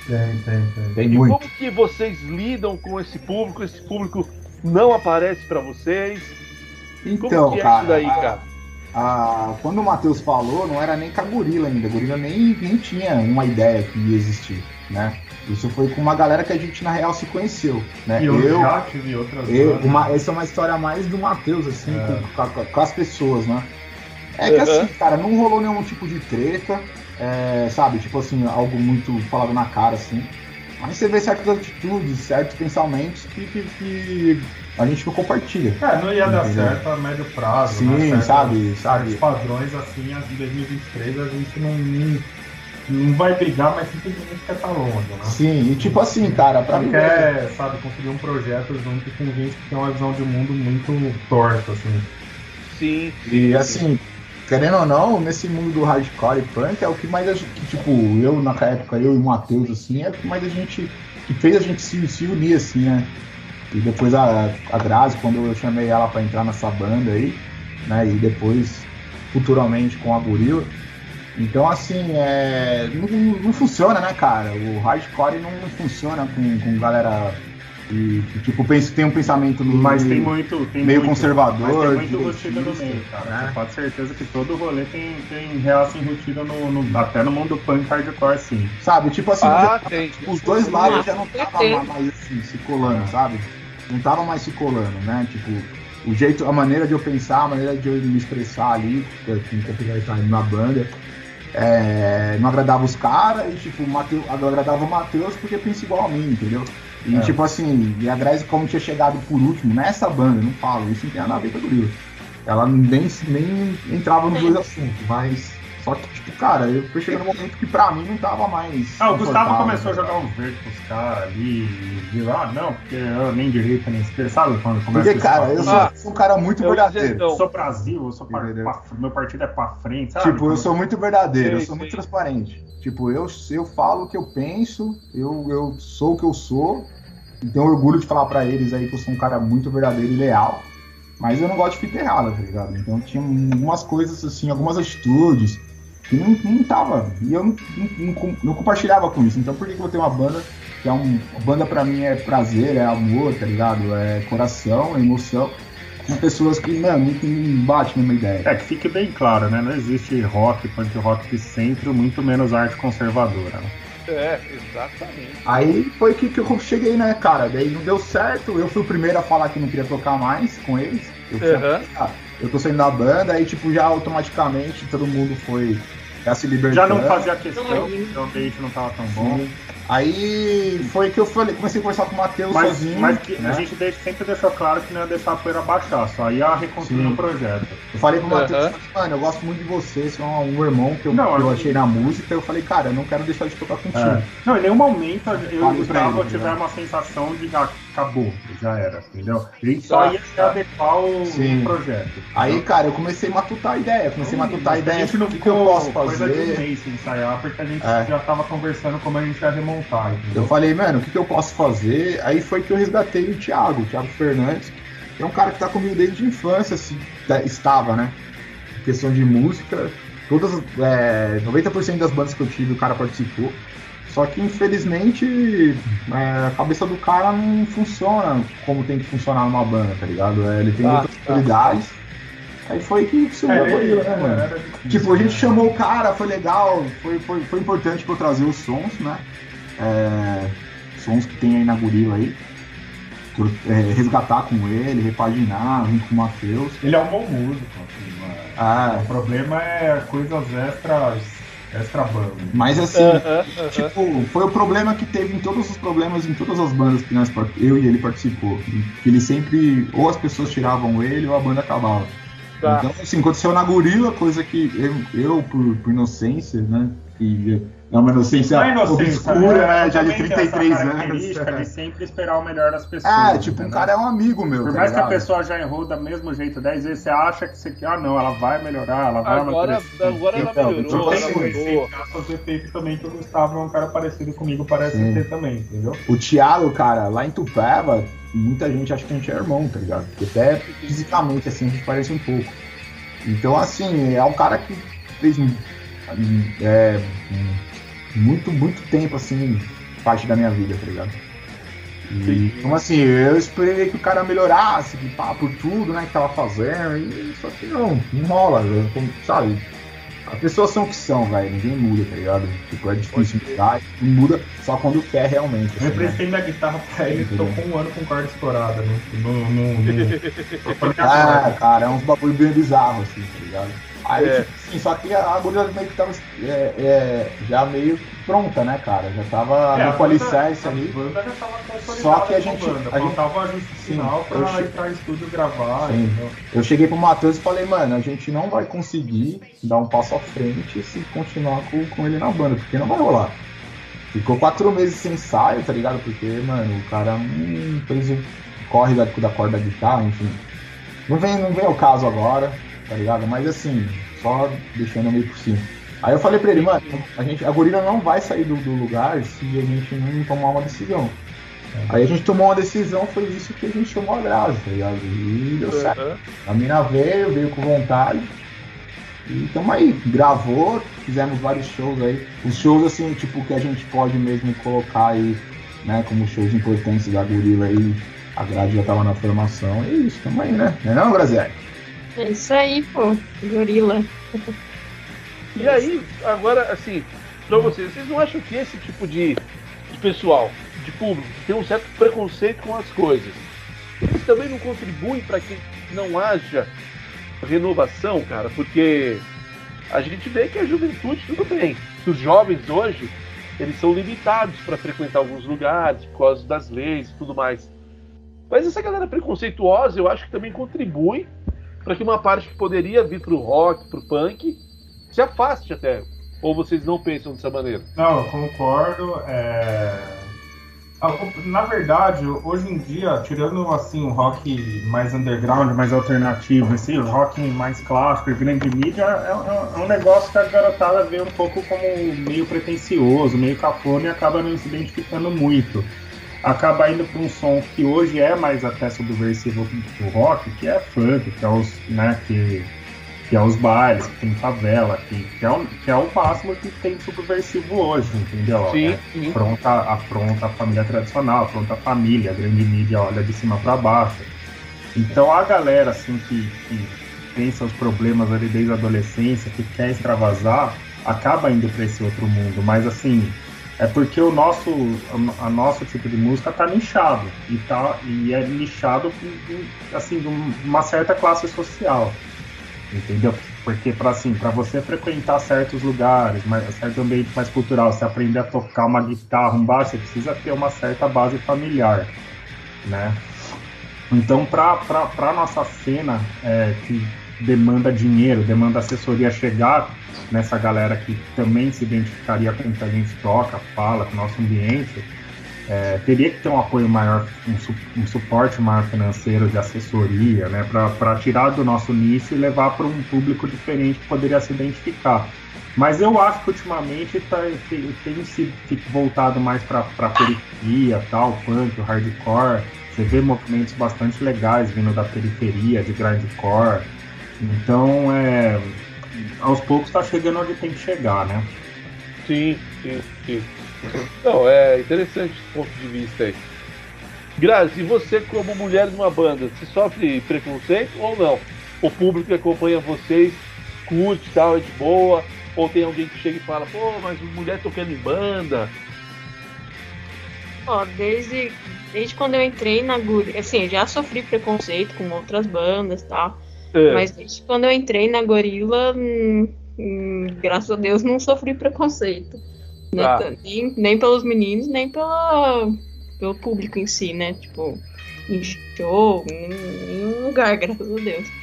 Tem, tem, tem. Tem E muito. como que vocês lidam com esse público? Esse público não aparece para vocês? Então, como que é cara, isso daí, cara? a, quando o Matheus falou, não era nem com a Gorila ainda. A Gorila nem, nem tinha uma ideia que ia existir, né? Isso foi com uma galera que a gente, na real, se conheceu, né? E eu, eu já tive outras eu, uma, Essa é uma história mais do Matheus, assim, é. com, com, com, as pessoas, né? É que assim, cara, não rolou nenhum tipo de treta, é, sabe? Tipo assim, algo muito falado na cara, assim. Mas você vê certas atitudes, certos pensamentos que, que, que a gente não compartilha. É, não ia dar certo a médio prazo. Sim, né? sabe, sabe. Os padrões assim, em 2023 a gente não, não, vai brigar, mas simplesmente quer estar longe, né? Sim, e tipo assim, cara, pra mim. quer, sabe, construir um projeto junto com gente que tem uma visão de mundo muito torta, assim. Sim. E assim, querendo ou não, nesse mundo do hardcore e punk é o que mais a gente, tipo, eu na época, eu e o Matheus, assim, é o que mais a gente, que fez a gente se, se unir, assim, né? E depois a, a Grazi, quando eu chamei ela para entrar nessa banda aí, né? E depois, futuramente, com a Gorila. Então, assim, é, não, não funciona, né, cara? O hardcore não, não funciona com, com galera e, tipo, penso, tem um pensamento mas meio, tem muito, tem meio muito, conservador. Mas tem muito rutido no meio, cara. Né? Você pode ter certeza que todo rolê tem, tem real assim, rutido no, no, até no mundo punk hardcore, assim. Sabe, tipo assim, ah, já, tem, tipo, os dois lados já não estavam mais assim, se colando, sabe? Não tava mais se colando, né? Tipo, o jeito, a maneira de eu pensar, a maneira de eu me expressar ali, que apesar de estar na banda, é, não agradava os caras e, tipo, Mateus, agradava o Matheus porque pensa igual a mim, entendeu? E, é. tipo assim, e a Grace, como tinha chegado por último nessa banda, não falo, isso não tem nada a ver com Gorila. Ela nem, nem entrava nos dois assuntos, mas só que, tipo, cara, eu fui chegando no momento que pra mim não tava mais. Ah, o Gustavo começou a jogar um verde com os caras ali, e ah, não, porque eu nem direita nem esquerda, sabe? Quando começa Porque, cara, eu sou, ah, sou, um cara muito verdadeiro. Eu sou Brasil, eu sou pra, pra, meu partido é pra frente, sabe? Tipo, eu sou muito verdadeiro, eu sou muito transparente. Tipo, eu, eu falo o que eu penso, eu, eu sou o que eu sou, e tenho orgulho de falar para eles aí que eu sou um cara muito verdadeiro e leal. Mas eu não gosto de fita errada, tá ligado? Então tinha algumas coisas assim, algumas atitudes que não, não tava. E eu não, não, não, compartilhava com isso. Então por que, que eu vou ter uma banda que é um. A banda pra mim é prazer, é amor, tá ligado? É coração, é emoção. Com pessoas que, mano, não, bate mesma ideia. É que fique bem claro, né? Não existe rock, punk rock centro, muito menos arte conservadora. Né? É, exatamente. Aí foi que, que eu cheguei, né, cara? Daí não deu certo. Eu fui o primeiro a falar que não queria tocar mais com eles. Eu, uhum. ah, eu tô saindo da banda, aí tipo, já automaticamente todo mundo foi já se libertando. Já não fazia questão, então o beijo não tava tão bom. Sim. Aí foi que eu falei, comecei a conversar com o Matheus sozinho. Mas que né? a gente sempre deixou claro que não ia deixar a poeira baixar, só ia reconstruir o projeto. Eu falei pro Matheus, uhum. mano, eu gosto muito de você, você é um irmão que eu, não, que eu achei na música, eu falei, cara, eu não quero deixar de tocar contigo. É. Não, em nenhum momento eu e o Gustavo tiver uma sensação de ah, acabou, já era, entendeu? A gente só ia se adequar o, projeto. Aí, cara, eu comecei a matutar a ideia, comecei a matutar a ideia. A gente não ficou que eu posso fazer. coisa de um mês sem ensaiar, porque a gente é. já tava conversando como a gente ia remontar montar. Eu falei, mano, o que, que, eu posso fazer? Aí foi que eu resgatei o Thiago, o Thiago Fernandes, que é um cara que tá comigo desde a infância, assim, tá, estava, né? Em questão de música, todas, é, 90% das bandas que eu tive, o cara participou. Só que infelizmente é, a cabeça do cara não funciona como tem que funcionar numa banda, tá ligado? É, ele tem ah, outras prioridades. Tá. Aí foi que subiu é, a gorila, né, mano? Tipo, a gente chamou o cara, foi legal, foi, foi, foi importante pra eu trazer os sons, né? é, sons que tem aí na Gorila aí. É, resgatar com ele, repaginar junto com o Matheus. Ele é um bom músico, assim, ah. O problema é coisas extras extra banda. Mas assim, uh -huh, uh -huh. tipo, foi o problema que teve em todos os problemas em todas as bandas que nós, eu e ele participou. Que ele sempre, ou as pessoas tiravam ele ou a banda acabava. Tá. Então, assim, aconteceu na Gorila, coisa que eu, eu por, por inocência, né? Que é uma inocência, é inocência obscura, né? né? Já de 33 anos. de sempre esperar o melhor das pessoas. Ah, tipo, um cara é um amigo meu. Por tá mais que a pessoa já errou do mesmo jeito 10 vezes, você acha que você. Ah, não, ela vai melhorar, ela vai Agora, agora ela então, melhorou, ela mudou. defeito também que o Gustavo é um cara parecido comigo, parece Sim. ter também, entendeu? O Thiago, cara, lá em Tupéva, muita gente acha que a gente é irmão, tá ligado? Porque até fisicamente, assim, a gente parece um pouco. Então, assim, é um cara que fez. É, muito, muito tempo, assim, parte da minha vida, tá ligado? E, então assim, eu esperei que o cara melhorasse, que pá, por tudo, né, que tava fazendo, e só que não, não rola, sabe? As pessoas são o que são, velho. Ninguém muda, tá ligado? Tipo, é difícil mudar. E muda só quando quer realmente. Assim, eu emprestei né? minha guitarra pra ele e tocou um ano com corda explorada, né? No, no, no... ah, cara, é uns bagulho bem bizarro, assim, tá ligado? Aí, é. tipo, assim, só que a agulha meio que tava é, é, já meio pronta, né, cara? Já tava é, no qualicerce ali. Só que a gente. Banda. A gente tava ajuste final pra che... entrar em estúdio gravar. Sim. Eu cheguei pro Matheus e falei, mano, a gente não vai conseguir dar um passo à frente se continuar com, com ele na banda, porque não vai rolar. Ficou quatro meses sem ensaio, tá ligado? Porque, mano, o cara hum, fez o corre da, da corda da guitarra, enfim. Não vem, não vem o caso agora, tá ligado? Mas assim, só deixando meio por cima. Aí eu falei pra ele, mano, a, gente, a gorila não vai sair do, do lugar se a gente não tomar uma decisão. Aí a gente tomou uma decisão, foi isso que a gente chamou a Grazi, tá ligado? E deu certo. A mina veio, veio com vontade. E tamo aí, gravou, fizemos vários shows aí. Os shows assim, tipo, que a gente pode mesmo colocar aí, né, como shows importantes da gorila aí. A grade já tava na formação. E é isso, tamo aí, né? Não é não, Graziele? É isso aí, pô, gorila. E aí, agora, assim, pra vocês, vocês não acham que esse tipo de, de pessoal, de público, tem um certo preconceito com as coisas, eles também não contribuem para que não haja renovação, cara? Porque a gente vê que a juventude, tudo bem, os jovens hoje, eles são limitados para frequentar alguns lugares por causa das leis e tudo mais. Mas essa galera preconceituosa, eu acho que também contribui para que uma parte que poderia vir para o rock, para o punk, se afaste até. Ou vocês não pensam dessa maneira? Não, eu concordo. É... Na verdade, hoje em dia, tirando assim o rock mais underground, mais alternativo, o rock mais clássico, grande mídia, é, é, é, um negócio que a garotada vê um pouco como meio pretencioso, meio cafona e acaba não se identificando muito acaba indo para um som que hoje é mais até subversivo do rock, que é funk, que é os, né, que, que é os bailes, que tem favela, que, que, é, o, que é o máximo que tem subversivo hoje, entendeu? Sim, é, sim. Afronta, afronta a afronta a tradicional, afronta a família, a grande mídia olha de cima para baixo. Então a galera assim que, que tem seus problemas ali desde a adolescência, que quer extravasar, acaba indo para esse outro mundo, mas assim, é porque o nosso, a, a nosso tipo de música tá nichado e tá e é nichado assim de uma certa classe social, entendeu? Porque para assim, para você frequentar certos lugares, mais, certo ambiente mais cultural, você aprender a tocar uma guitarra, um baixo, você precisa ter uma certa base familiar, né? Então, para nossa cena é, que demanda dinheiro, demanda assessoria chegar nessa galera que também se identificaria com o que a gente toca, fala, com o nosso ambiente, é, teria que ter um apoio maior, um, su um suporte maior financeiro de assessoria, né, para tirar do nosso nicho e levar para um público diferente que poderia se identificar. Mas eu acho que ultimamente tá, tem, se voltado mais para a periferia, tal, punk, o hardcore. Você vê movimentos bastante legais vindo da periferia, de grindcore. Então, é, aos poucos está chegando onde tem que chegar, né? Sim, sim, sim. Não, é interessante esse ponto de vista aí. Grazi, e você como mulher de uma banda, você sofre preconceito ou não? O público que acompanha vocês curte tal, é de boa? Ou tem alguém que chega e fala, pô, mas mulher tocando em banda? Ó, desde, desde quando eu entrei na Guri, assim, já sofri preconceito com outras bandas e tal. É. Mas desde quando eu entrei na Gorila, hum, hum, graças a Deus não sofri preconceito. Né? Ah. Nem, nem pelos meninos, nem pela, pelo público em si, né? Tipo, em show, em nenhum lugar, graças a Deus.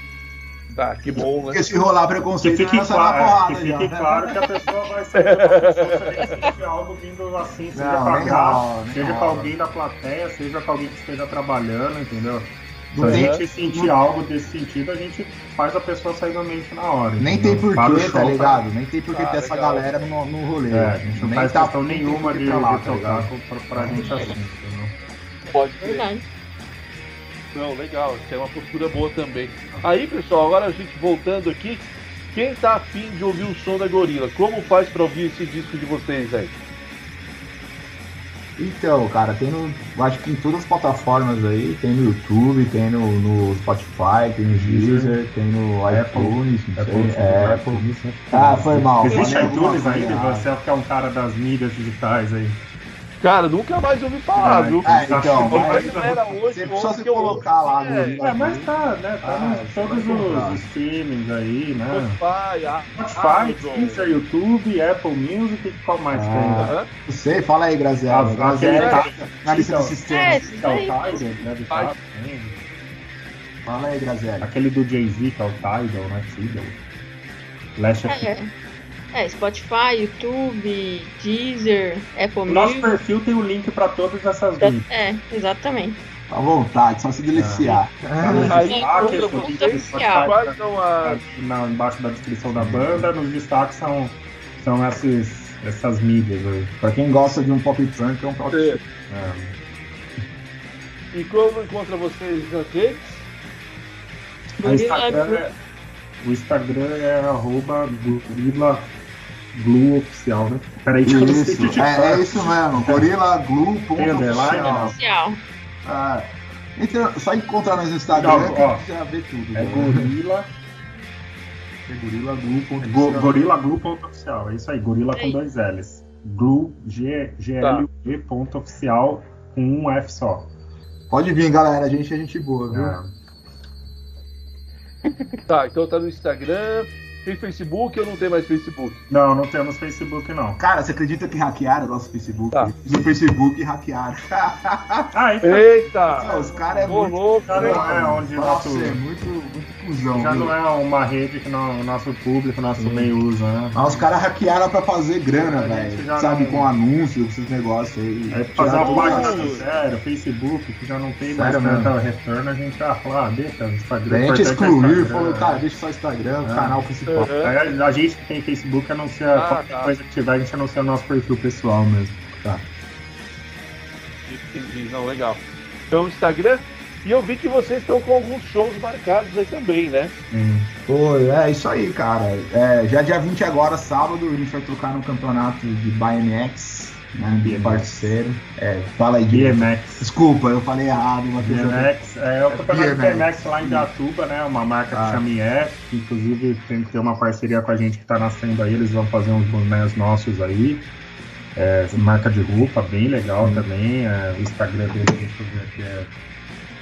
Tá, que bom, né? Porque se rolar preconceito, que fique, claro, porrada, que, fique já, claro né? que a pessoa vai ser algo vindo assim, seja não, pra cá, seja pra alguém da plateia, seja pra alguém que esteja trabalhando, entendeu? Se a gente sentir algo desse sentido, a gente faz a pessoa sair da mente na hora. Nem tem porquê, tá ligado? Nem tem porquê tá, ter essa galera no, no rolê. É, a gente não faz tá questão nenhuma de, lá, de tocar tá pra, pra gente assim, entendeu? Pode ser. Verdade. Não, legal, isso é uma postura boa também. Aí, pessoal, agora a gente voltando aqui, quem tá afim de ouvir o som da Gorila, como faz para ouvir esse disco de vocês aí? Então, cara, tem no. Acho que em todas as plataformas aí, tem no YouTube, tem no, no Spotify, tem no Deezer, tem no Apple. iTunes, Apple, sei. É, Apple? Ah, foi mal. Existe iTunes ainda? Você que é um cara das mídias digitais aí. Cara, nunca mais ouvi falar, Ah, viu? É, então, Mas era hoje, você só se colocar lá no. É, É, mas tá, né? Tá Ah, nos todos os streamings aí, né? Spotify, ah, Spotify. Deezer, YouTube, Apple Music, qual mais Ah. tem? Aham. Não sei, fala aí, Graziela. Ah, Graziela tá na lista do Então, sistema. É, Que é o Tidal, deve estar. também. Fala aí, Graziela. Aquele do Jay-Z, que é o Tidal, né? Tidal. Lash of É, é, Spotify, YouTube, Deezer, Apple O nosso Music. perfil tem o link pra todas essas mídias. É, exatamente. À vontade, só se deliciar. Aí, coisa do oficial. Spotify Quais são as. tá na- embaixo da descrição da banda, nos destaques são, são esses, essas mídias aí. Pra quem gosta de um pop punk, é um pop É. É. E como encontra vocês nas redes? O Instagram, é, o Instagram é arroba gorila glue oficial, né? Peraí que Isso, é, é isso mesmo. Gorila Glue. Oficial. Ah, então, só encontrar nós no Instagram Não, que ó, você já vê tudo. É né? gorila, É Gorila Glue. go, oficial. gorila glue ponto oficial. É isso aí, gorila com Ei. dois L's. Glue, G, G L U E ponto oficial com um F só. Pode vir, galera. A gente é gente boa, viu? É. Tá, então tá no Instagram. Tem Facebook ou não tem mais Facebook? Não, não temos Facebook não. Cara, você acredita que hackearam o nosso Facebook? Tá. No Facebook hackearam. Ah, isso Eita! Os caras é muito. louco, Já não é onde Nossa, nosso- é muito, muito cuzão. já viu? não é uma rede que no- o nosso público, nosso meio usa, né? Mas os caras hackearam pra fazer grana, A velho. já Sabe, não- com anúncios, esses negócios aí. Aí fazer uma página do zero, Facebook, que já não tem mais Sério tanta mesmo? retorno, a gente já fala, ah, deixa, o Instagram. A gente é excluiu e falou, tá, deixa só o Instagram, o É. canal principal. Aham. Aí a gente que tem Facebook anuncia Ah, qualquer tá. coisa que tiver, a gente anuncia no nosso perfil pessoal mesmo. Entendi, não, legal. Então, Instagram. E eu vi que vocês estão com alguns shows marcados aí também, né? Hum. Foi, é isso aí, cara. É, já dia 20 agora, sábado, a gente vai tocar no campeonato de BMX, né? De BMX. parceiro. É, fala aí, Diego. BMX. Desculpa, eu falei errado, Matheus. BMX é o campeonato de BMX. BMX lá em Datuba, né? Uma marca que Ah. chama IF, que inclusive tem que ter uma parceria com a gente que tá nascendo aí, eles vão fazer uns bonés nossos aí. É, marca de roupa, bem legal também. é, o Instagram dele, deixa eu ver aqui, é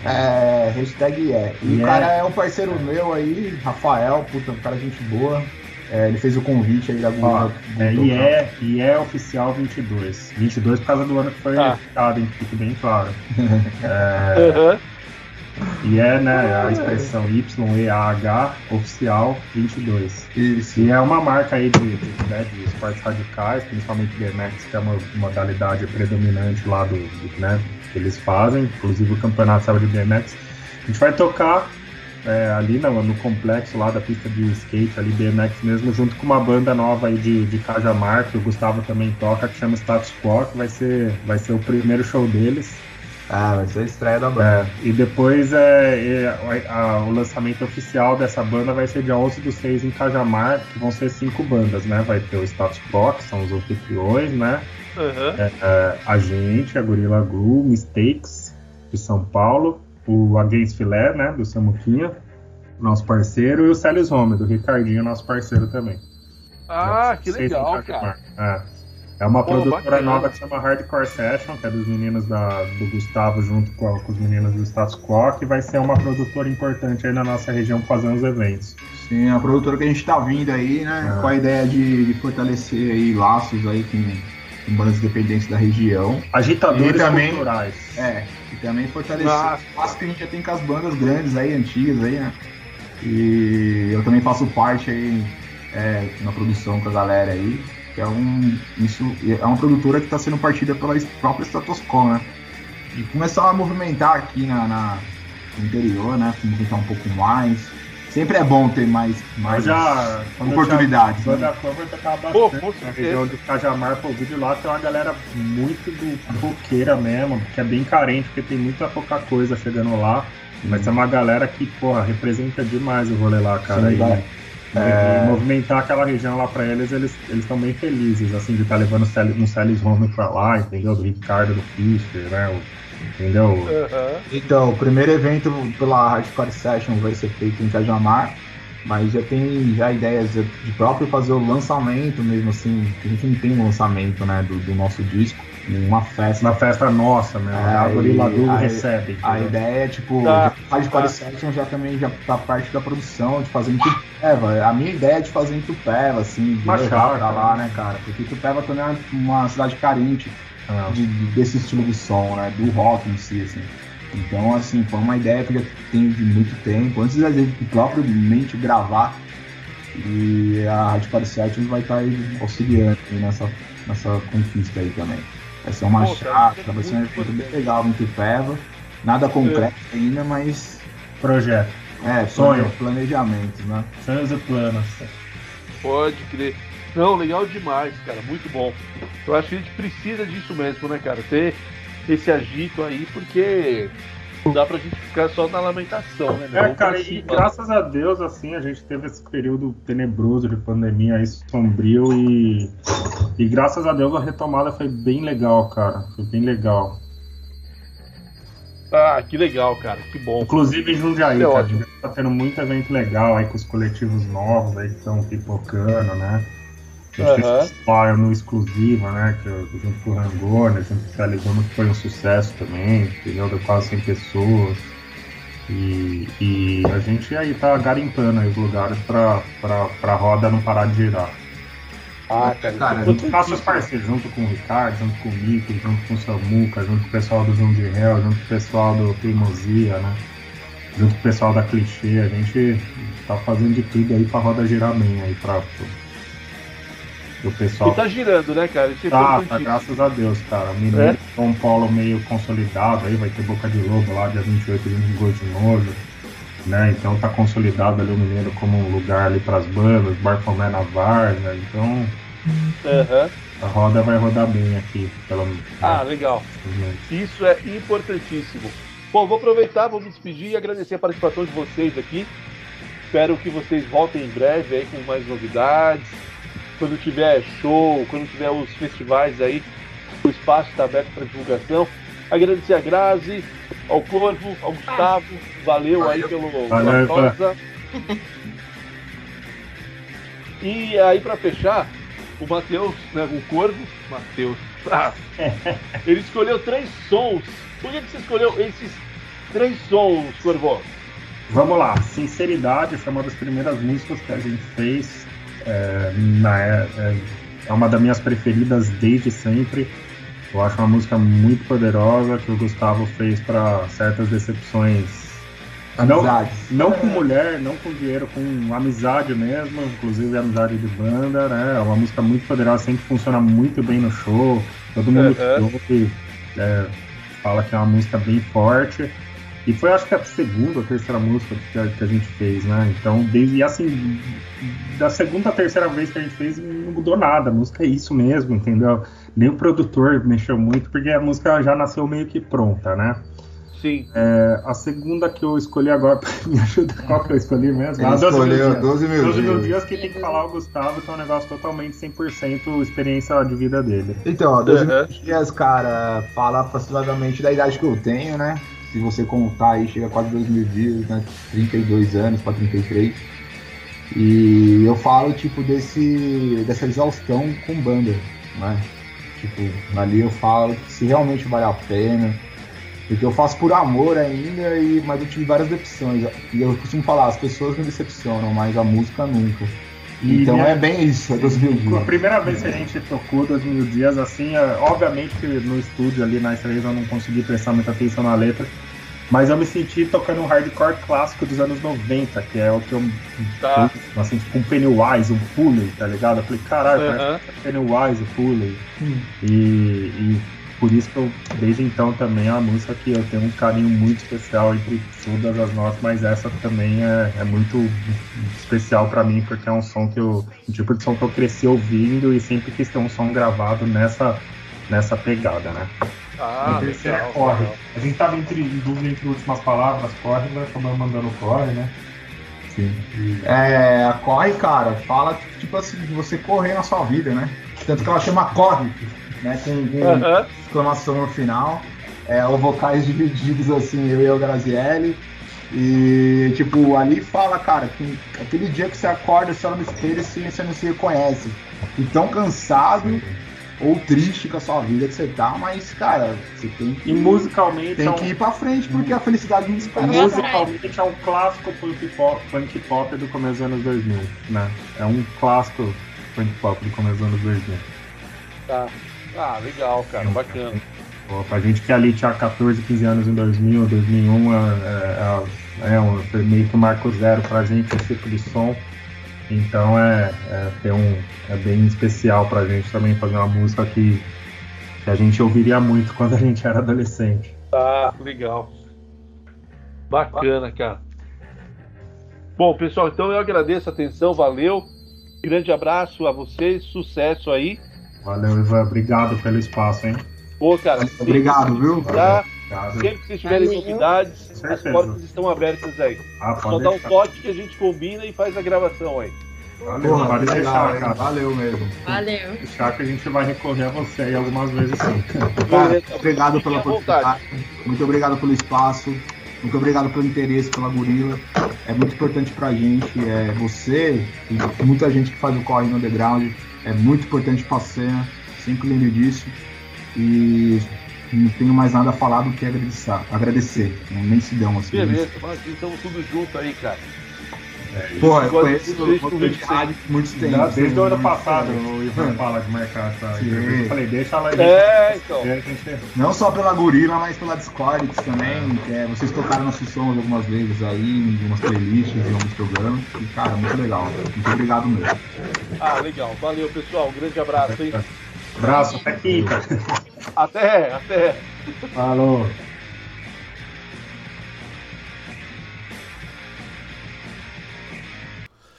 É, hashtag é. E Yeah. o cara é um parceiro meu aí, Rafael, puta, um cara gente boa. É, ele fez o convite aí da Google. é IE, IE Oficial 22. 22 por causa do ano que foi Ah. editado, hein? Fique bem claro. Aham. IE, né? A expressão YEAH Oficial 22. Isso. E é uma marca aí de, de, né, de esportes radicais, principalmente BMX, que é uma modalidade predominante lá do, do, né, que eles fazem, inclusive o campeonato saiu de BMX. A gente vai tocar é, ali no, no complexo lá da pista de skate, ali BMX mesmo, junto com uma banda nova aí de, de Cajamar, que o Gustavo também toca, que chama Status Quo, que vai ser, vai ser o primeiro show deles. Ah, vai ser a estreia da banda. É, e depois é, é, a- a- o lançamento oficial dessa banda vai ser dia 11 do 6 em Cajamar, que vão ser cinco bandas, né? Vai ter o Status Quo, que são os anfitriões, né? Aham. É, a gente, a Gorilla Glue, Mistakes, de São Paulo, o Against Filé, né? Do Samuquinha, nosso parceiro, e o Celis Home, do Ricardinho, nosso parceiro também. Ah, que Seis em legal, cara. É. É uma Pô, produtora bacana. nova que chama Hardcore Session, que é dos meninos da, do Gustavo junto com, com os meninos do Status Quo, que vai ser uma produtora importante aí na nossa região fazer uns eventos. Sim, a produtora que a gente tá vindo aí, né? É. Com a ideia de, de fortalecer aí laços aí com, com bandas independentes da região. Agitadores E também- culturais. É, e também fortalecer Nossa. o laço que a gente já tem com as bandas grandes aí, antigas aí, né? E eu também faço parte aí é, na produção com a galera aí. Que é um. Isso é uma produtora que está sendo partida pela própria Status Quo, né? E começar a movimentar aqui na, na- no interior, né? Movimentar um pouco mais. Sempre é bom ter mais, mais já. oportunidades. né? Banda Cover tocava bastante. Pô, na região de Cajamar, pô, o vídeo lá tem uma galera muito do roqueira mesmo, que é bem carente, porque tem muita pouca coisa chegando lá. Mas é uma galera que, porra, representa demais o rolê lá, cara. Sim, vai. É... E movimentar aquela região lá para eles, eles estão bem felizes, assim, de estar tá levando um Celis Home para lá, entendeu? Do Ricardo, do Fischer, né? Entendeu? Uhum. Então, o primeiro evento pela Hardcore Session vai ser feito em Cajamar, mas já tem já ideias de próprio fazer o lançamento mesmo assim, a gente não tem um lançamento né, do, do nosso disco, uma festa. Uma festa nossa, né? É, a Gorila recebe. A ideia é, tipo, tá. Hardcore tá. Session já também já tá parte da produção, de fazer em Tupéva. A minha ideia é de fazer em Tupéva, assim, de Machar, pra lá, né, cara? Porque Tupéva também é uma cidade carente ah. de, desse estilo de som, né? Do rock em si, assim. Então, assim, foi uma ideia que eu já tenho de muito tempo, antes da gente propriamente gravar. E a Rádio Paracéticos vai estar aí auxiliando nessa, nessa conquista aí também. Vai ser uma Pô, chácara, vai ser um evento bem legal, muito Peva. Nada concreto é. ainda, mas. Projeto. É, sonho. Planejamento, né? Sonhos e planos. Pode crer. Não, legal demais, cara, muito bom. Eu acho que a gente precisa disso mesmo, né, cara? Ter esse agito aí, porque não dá pra gente ficar só na lamentação, né? É, cara, e graças a Deus, assim, a gente teve esse período tenebroso de pandemia aí, sombrio, e, e graças a Deus a retomada foi bem legal, cara. Foi bem legal. Ah, que legal, cara, que bom. Inclusive em Jundiaí, é cara, tá tendo muito evento legal aí com os coletivos novos aí que estão pipocando, né? A gente uhum. no exclusiva, né? Que eu, junto com o junto com o Realizando, que foi um sucesso também, entendeu? Deu quase 100 pessoas. E, e a gente aí tá garimpando aí os lugares pra, pra, pra roda não parar de girar. Ah, cara, cara junto com nossos parceiros, junto com o Ricardo, junto com o Mickey, junto com o Samuca, junto com o pessoal do Zoom de Hell, junto com o pessoal do Teimosia, né? Junto com o pessoal da Clichê, a gente tá fazendo de tudo aí pra roda girar bem aí pra, o pessoal. E tá girando, né, cara? É tá, tá, graças a Deus, cara. Mineiro, é? São Paulo meio consolidado, aí vai ter Boca de Lobo lá, dia 28 de Gosto de Novo. Né? Então tá consolidado ali o Mineiro como um lugar ali para as bandas, Barfomé na Varga, então uhum. a roda vai rodar bem aqui. Pelo, ah, né? legal. Isso é importantíssimo. Bom, vou aproveitar, vou me despedir e agradecer a participação de vocês aqui. Espero que vocês voltem em breve aí com mais novidades quando tiver show, quando tiver os festivais aí, o espaço está aberto para divulgação. Agradecer a Grazi, ao Corvo, ao Gustavo, valeu aí pelo valeu, pela E aí para fechar, o Matheus, né, o Corvo, Matheus, ah, ele escolheu três sons. Por que, que você escolheu esses três sons, Corvo? Vamos lá, Sinceridade foi uma das primeiras músicas que a gente fez é, na, é, é, é uma das minhas preferidas desde sempre. Eu acho uma música muito poderosa que o Gustavo fez para certas decepções. Amizades. Não, não com mulher, não com dinheiro, com amizade mesmo, inclusive amizade de banda, né? É uma música muito poderosa, sempre funciona muito bem no show. Todo mundo que ouve é, fala que é uma música bem forte. E foi acho que a segunda ou terceira música que a, que a, gente fez, né? Então, desde assim, da segunda a terceira vez que a gente fez, não mudou nada. A música é isso mesmo, entendeu? Nem o produtor mexeu muito, porque a música já nasceu meio que pronta, né? Sim. É, a segunda que eu escolhi agora, me ajuda, qual que eu escolhi mesmo? Ele ah, 12 escolheu mil 12 mil 12 mil dias que tem que falar o Gustavo, que é um negócio totalmente 100% experiência de vida dele. Então, ó, 12 mil dias, cara, fala aproximadamente da idade que eu tenho, né? Se você contar aí, chega quase 2 mil dias, né? 32 anos para 33. E eu falo, tipo, desse, dessa exaustão com banda, né? Tipo, ali eu falo que se realmente vale a pena, porque eu faço por amor ainda, e, mas eu tive várias decepções. E eu costumo falar, as pessoas me decepcionam, mas a música nunca. E então minha... é bem isso, é 2000 dias. A primeira vez que a gente tocou 2000 dias, assim, é, obviamente que no estúdio ali na estrela eu não consegui prestar muita atenção na letra, mas eu me senti tocando um hardcore clássico dos anos 90, que é o que eu. Tá. Assim, tipo um Pennywise, um Pulley, tá ligado? Eu falei, caralho, uh -huh. Pennywise, o Pulley. Hum. E, e por isso que eu, desde então também é uma música que eu tenho um carinho muito especial entre todas as notas, mas essa também é, é muito especial para mim, porque é um som que eu. um tipo de som que eu cresci ouvindo e sempre quis ter um som gravado nessa, nessa pegada, né? Ah, a terceira legal, corre. Legal. A gente tava entre, em dúvida entre últimas palavras, corre, mas acabamos mandando corre, né? sim. É, a Corre, cara, fala tipo assim, de você correr na sua vida, né? Tanto que ela chama Corre, né? Com, com Aham. exclamação no final. É, ou vocais divididos assim, eu e o Grazielli. E, tipo, ali fala, cara, que aquele dia que você acorda, você olha no espelho e você não se reconhece. E tão cansado ou triste com a sua vida que você tá, mas, cara, você tem que, E musicalmente, é tem um, que ir pra frente, porque a felicidade não espera. Musicalmente é um clássico punk pop, punk pop do começo dos anos 2000, né? É um clássico punk pop do começo dos anos 2000. Tá. Ah, legal, cara, bacana. Pô, Pra gente que ali tinha 14, 15 anos em 2000, 2001, é, é, é um, foi meio que um marco zero pra gente esse tipo de som. Então é, é, um, é bem especial pra gente também fazer uma música que, que a gente ouviria muito quando a gente era adolescente. Tá, legal. Bacana, cara. Bom, pessoal, então eu agradeço a atenção, valeu. Grande abraço a vocês, sucesso aí. Valeu, Ivan. Obrigado pelo espaço, hein? Pô, cara, sempre Obrigado, viu? Obrigado. sempre que vocês tiverem Valeu. novidades, as portas estão abertas aí. Ah, Só dá um toque que a gente combina e faz a gravação aí. Valeu, Porra, pode legal, deixar, hein? cara. Valeu mesmo. Valeu. Deixar que a gente vai recorrer a você aí algumas vezes sim. Cara, obrigado pela oportunidade. Muito obrigado pelo espaço. Muito obrigado pelo interesse pela gorila. É muito importante pra gente. É você e muita gente que faz o corre no underground. É muito importante pra cena. Sempre lembre disso. E não tenho mais nada a falar do que agradecer. agradecer. Não, nem se dão assim. Beleza, mas estamos tudo junto aí, cara. Pô, eu conheço o eu de rádio por muito tempo. Desde o ano passado tempo. o Ivan fala de marcar essa Sim. entrevista. Eu falei, deixa ela aí. É, então. Gente- Não só pela Gorila, mas pela Discord também. que é, vocês tocaram nossos sons algumas vezes aí, em algumas playlists, em alguns programas. E, cara, muito legal. Muito obrigado mesmo. Ah, legal. Valeu, pessoal. Um grande abraço, hein? Abraço, até quinta. Até, até. Falou.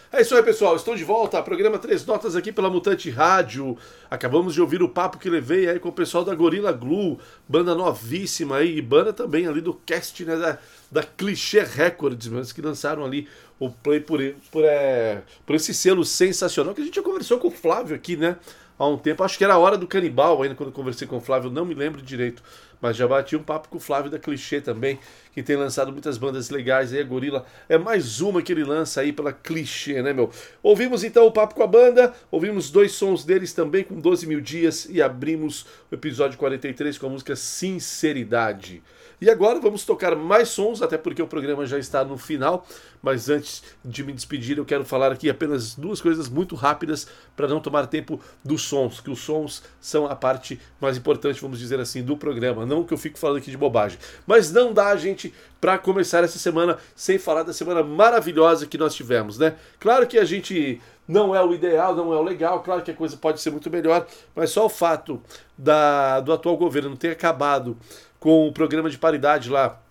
É isso aí, pessoal. Estou de volta. Programa Três Notas aqui pela Mutante Rádio. Acabamos de ouvir o papo que levei aí com o pessoal da Gorilla Glue, banda novíssima aí, e banda também ali do cast né, da, da Clichê Records, mas que lançaram ali o play por, por, é, por esse selo sensacional que a gente já conversou com o Flávio aqui, né? Há um tempo, acho que era a hora do canibal ainda quando eu conversei com o Flávio, não me lembro direito, mas já bati um papo com o Flávio da Clichê também, que tem lançado muitas bandas legais aí, a Gorila é mais uma que ele lança aí pela Clichê, né, meu? Ouvimos então o papo com a banda, ouvimos dois sons deles também com 12 mil dias e abrimos o episódio 43 com a música Sinceridade. E agora vamos tocar mais sons, até porque o programa já está no final. Mas antes de me despedir, eu quero falar aqui apenas duas coisas muito rápidas para não tomar tempo dos sons, que os sons são a parte mais importante, vamos dizer assim, do programa. Não que eu fico falando aqui de bobagem. Mas não dá, gente, para começar essa semana sem falar da semana maravilhosa que nós tivemos, né? Claro que a gente não é o ideal, não é o legal, claro que a coisa pode ser muito melhor, mas só o fato da, do atual governo ter acabado com o programa de paridade lá,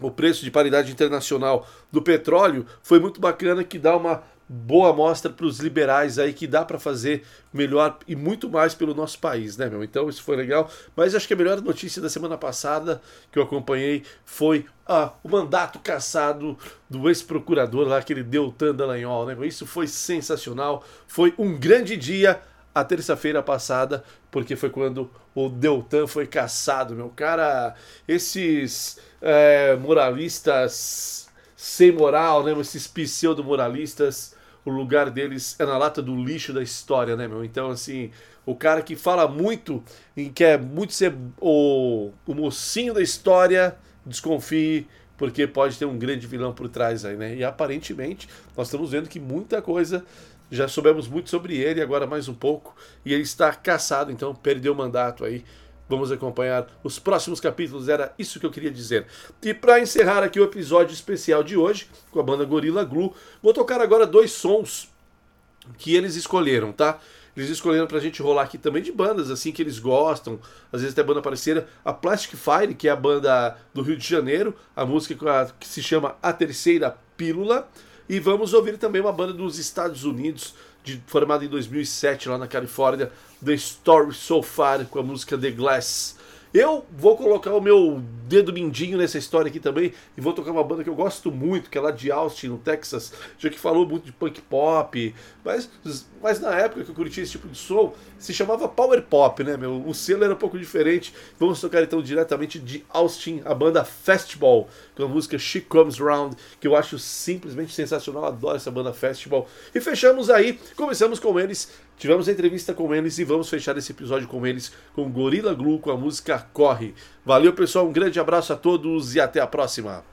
o preço de paridade internacional do petróleo, foi muito bacana que dá uma boa amostra para os liberais aí que dá para fazer melhor e muito mais pelo nosso país, né, meu? Então isso foi legal. Mas acho que a melhor notícia da semana passada que eu acompanhei foi ah, o mandato cassado do ex-procurador lá, aquele Deltan Dallagnol, né? Isso foi sensacional. Foi um grande dia a terça-feira passada, porque foi quando o Deltan foi caçado, meu cara. Esses é, moralistas sem moral, né? Esses pseudo-moralistas, o lugar deles é na lata do lixo da história, né, meu? Então, assim, o cara que fala muito e quer muito ser o, o mocinho da história, desconfie, porque pode ter um grande vilão por trás aí, né? E aparentemente, nós estamos vendo que muita coisa já soubemos muito sobre ele, agora mais um pouco, e ele está caçado, então perdeu o mandato aí. Vamos acompanhar os próximos capítulos, era isso que eu queria dizer. E para encerrar aqui o episódio especial de hoje, com a banda Gorilla Glue, vou tocar agora dois sons que eles escolheram, tá? Eles escolheram pra gente rolar aqui também de bandas assim que eles gostam, às vezes até banda parceira, a Plastic Fire, que é a banda do Rio de Janeiro, a música que se chama A Terceira Pílula, e vamos ouvir também uma banda dos Estados Unidos, de, formada em 2007 lá na Califórnia, The Story So Far, com a música The Glass. Eu vou colocar o meu dedo mindinho nessa história aqui também e vou tocar uma banda que eu gosto muito, que é lá de Austin, no Texas, já que falou muito de punk pop, mas, mas na época que eu curtia esse tipo de som, se chamava power pop, né, meu? O selo era um pouco diferente. Vamos tocar então diretamente de Austin, a banda Festival com a música She Comes Round, que eu acho simplesmente sensacional, adoro essa banda Festival E fechamos aí, começamos com eles Tivemos a entrevista com eles e vamos fechar esse episódio com eles, com Gorilla Glue, com a música Corre. Valeu, pessoal, um grande abraço a todos e até a próxima.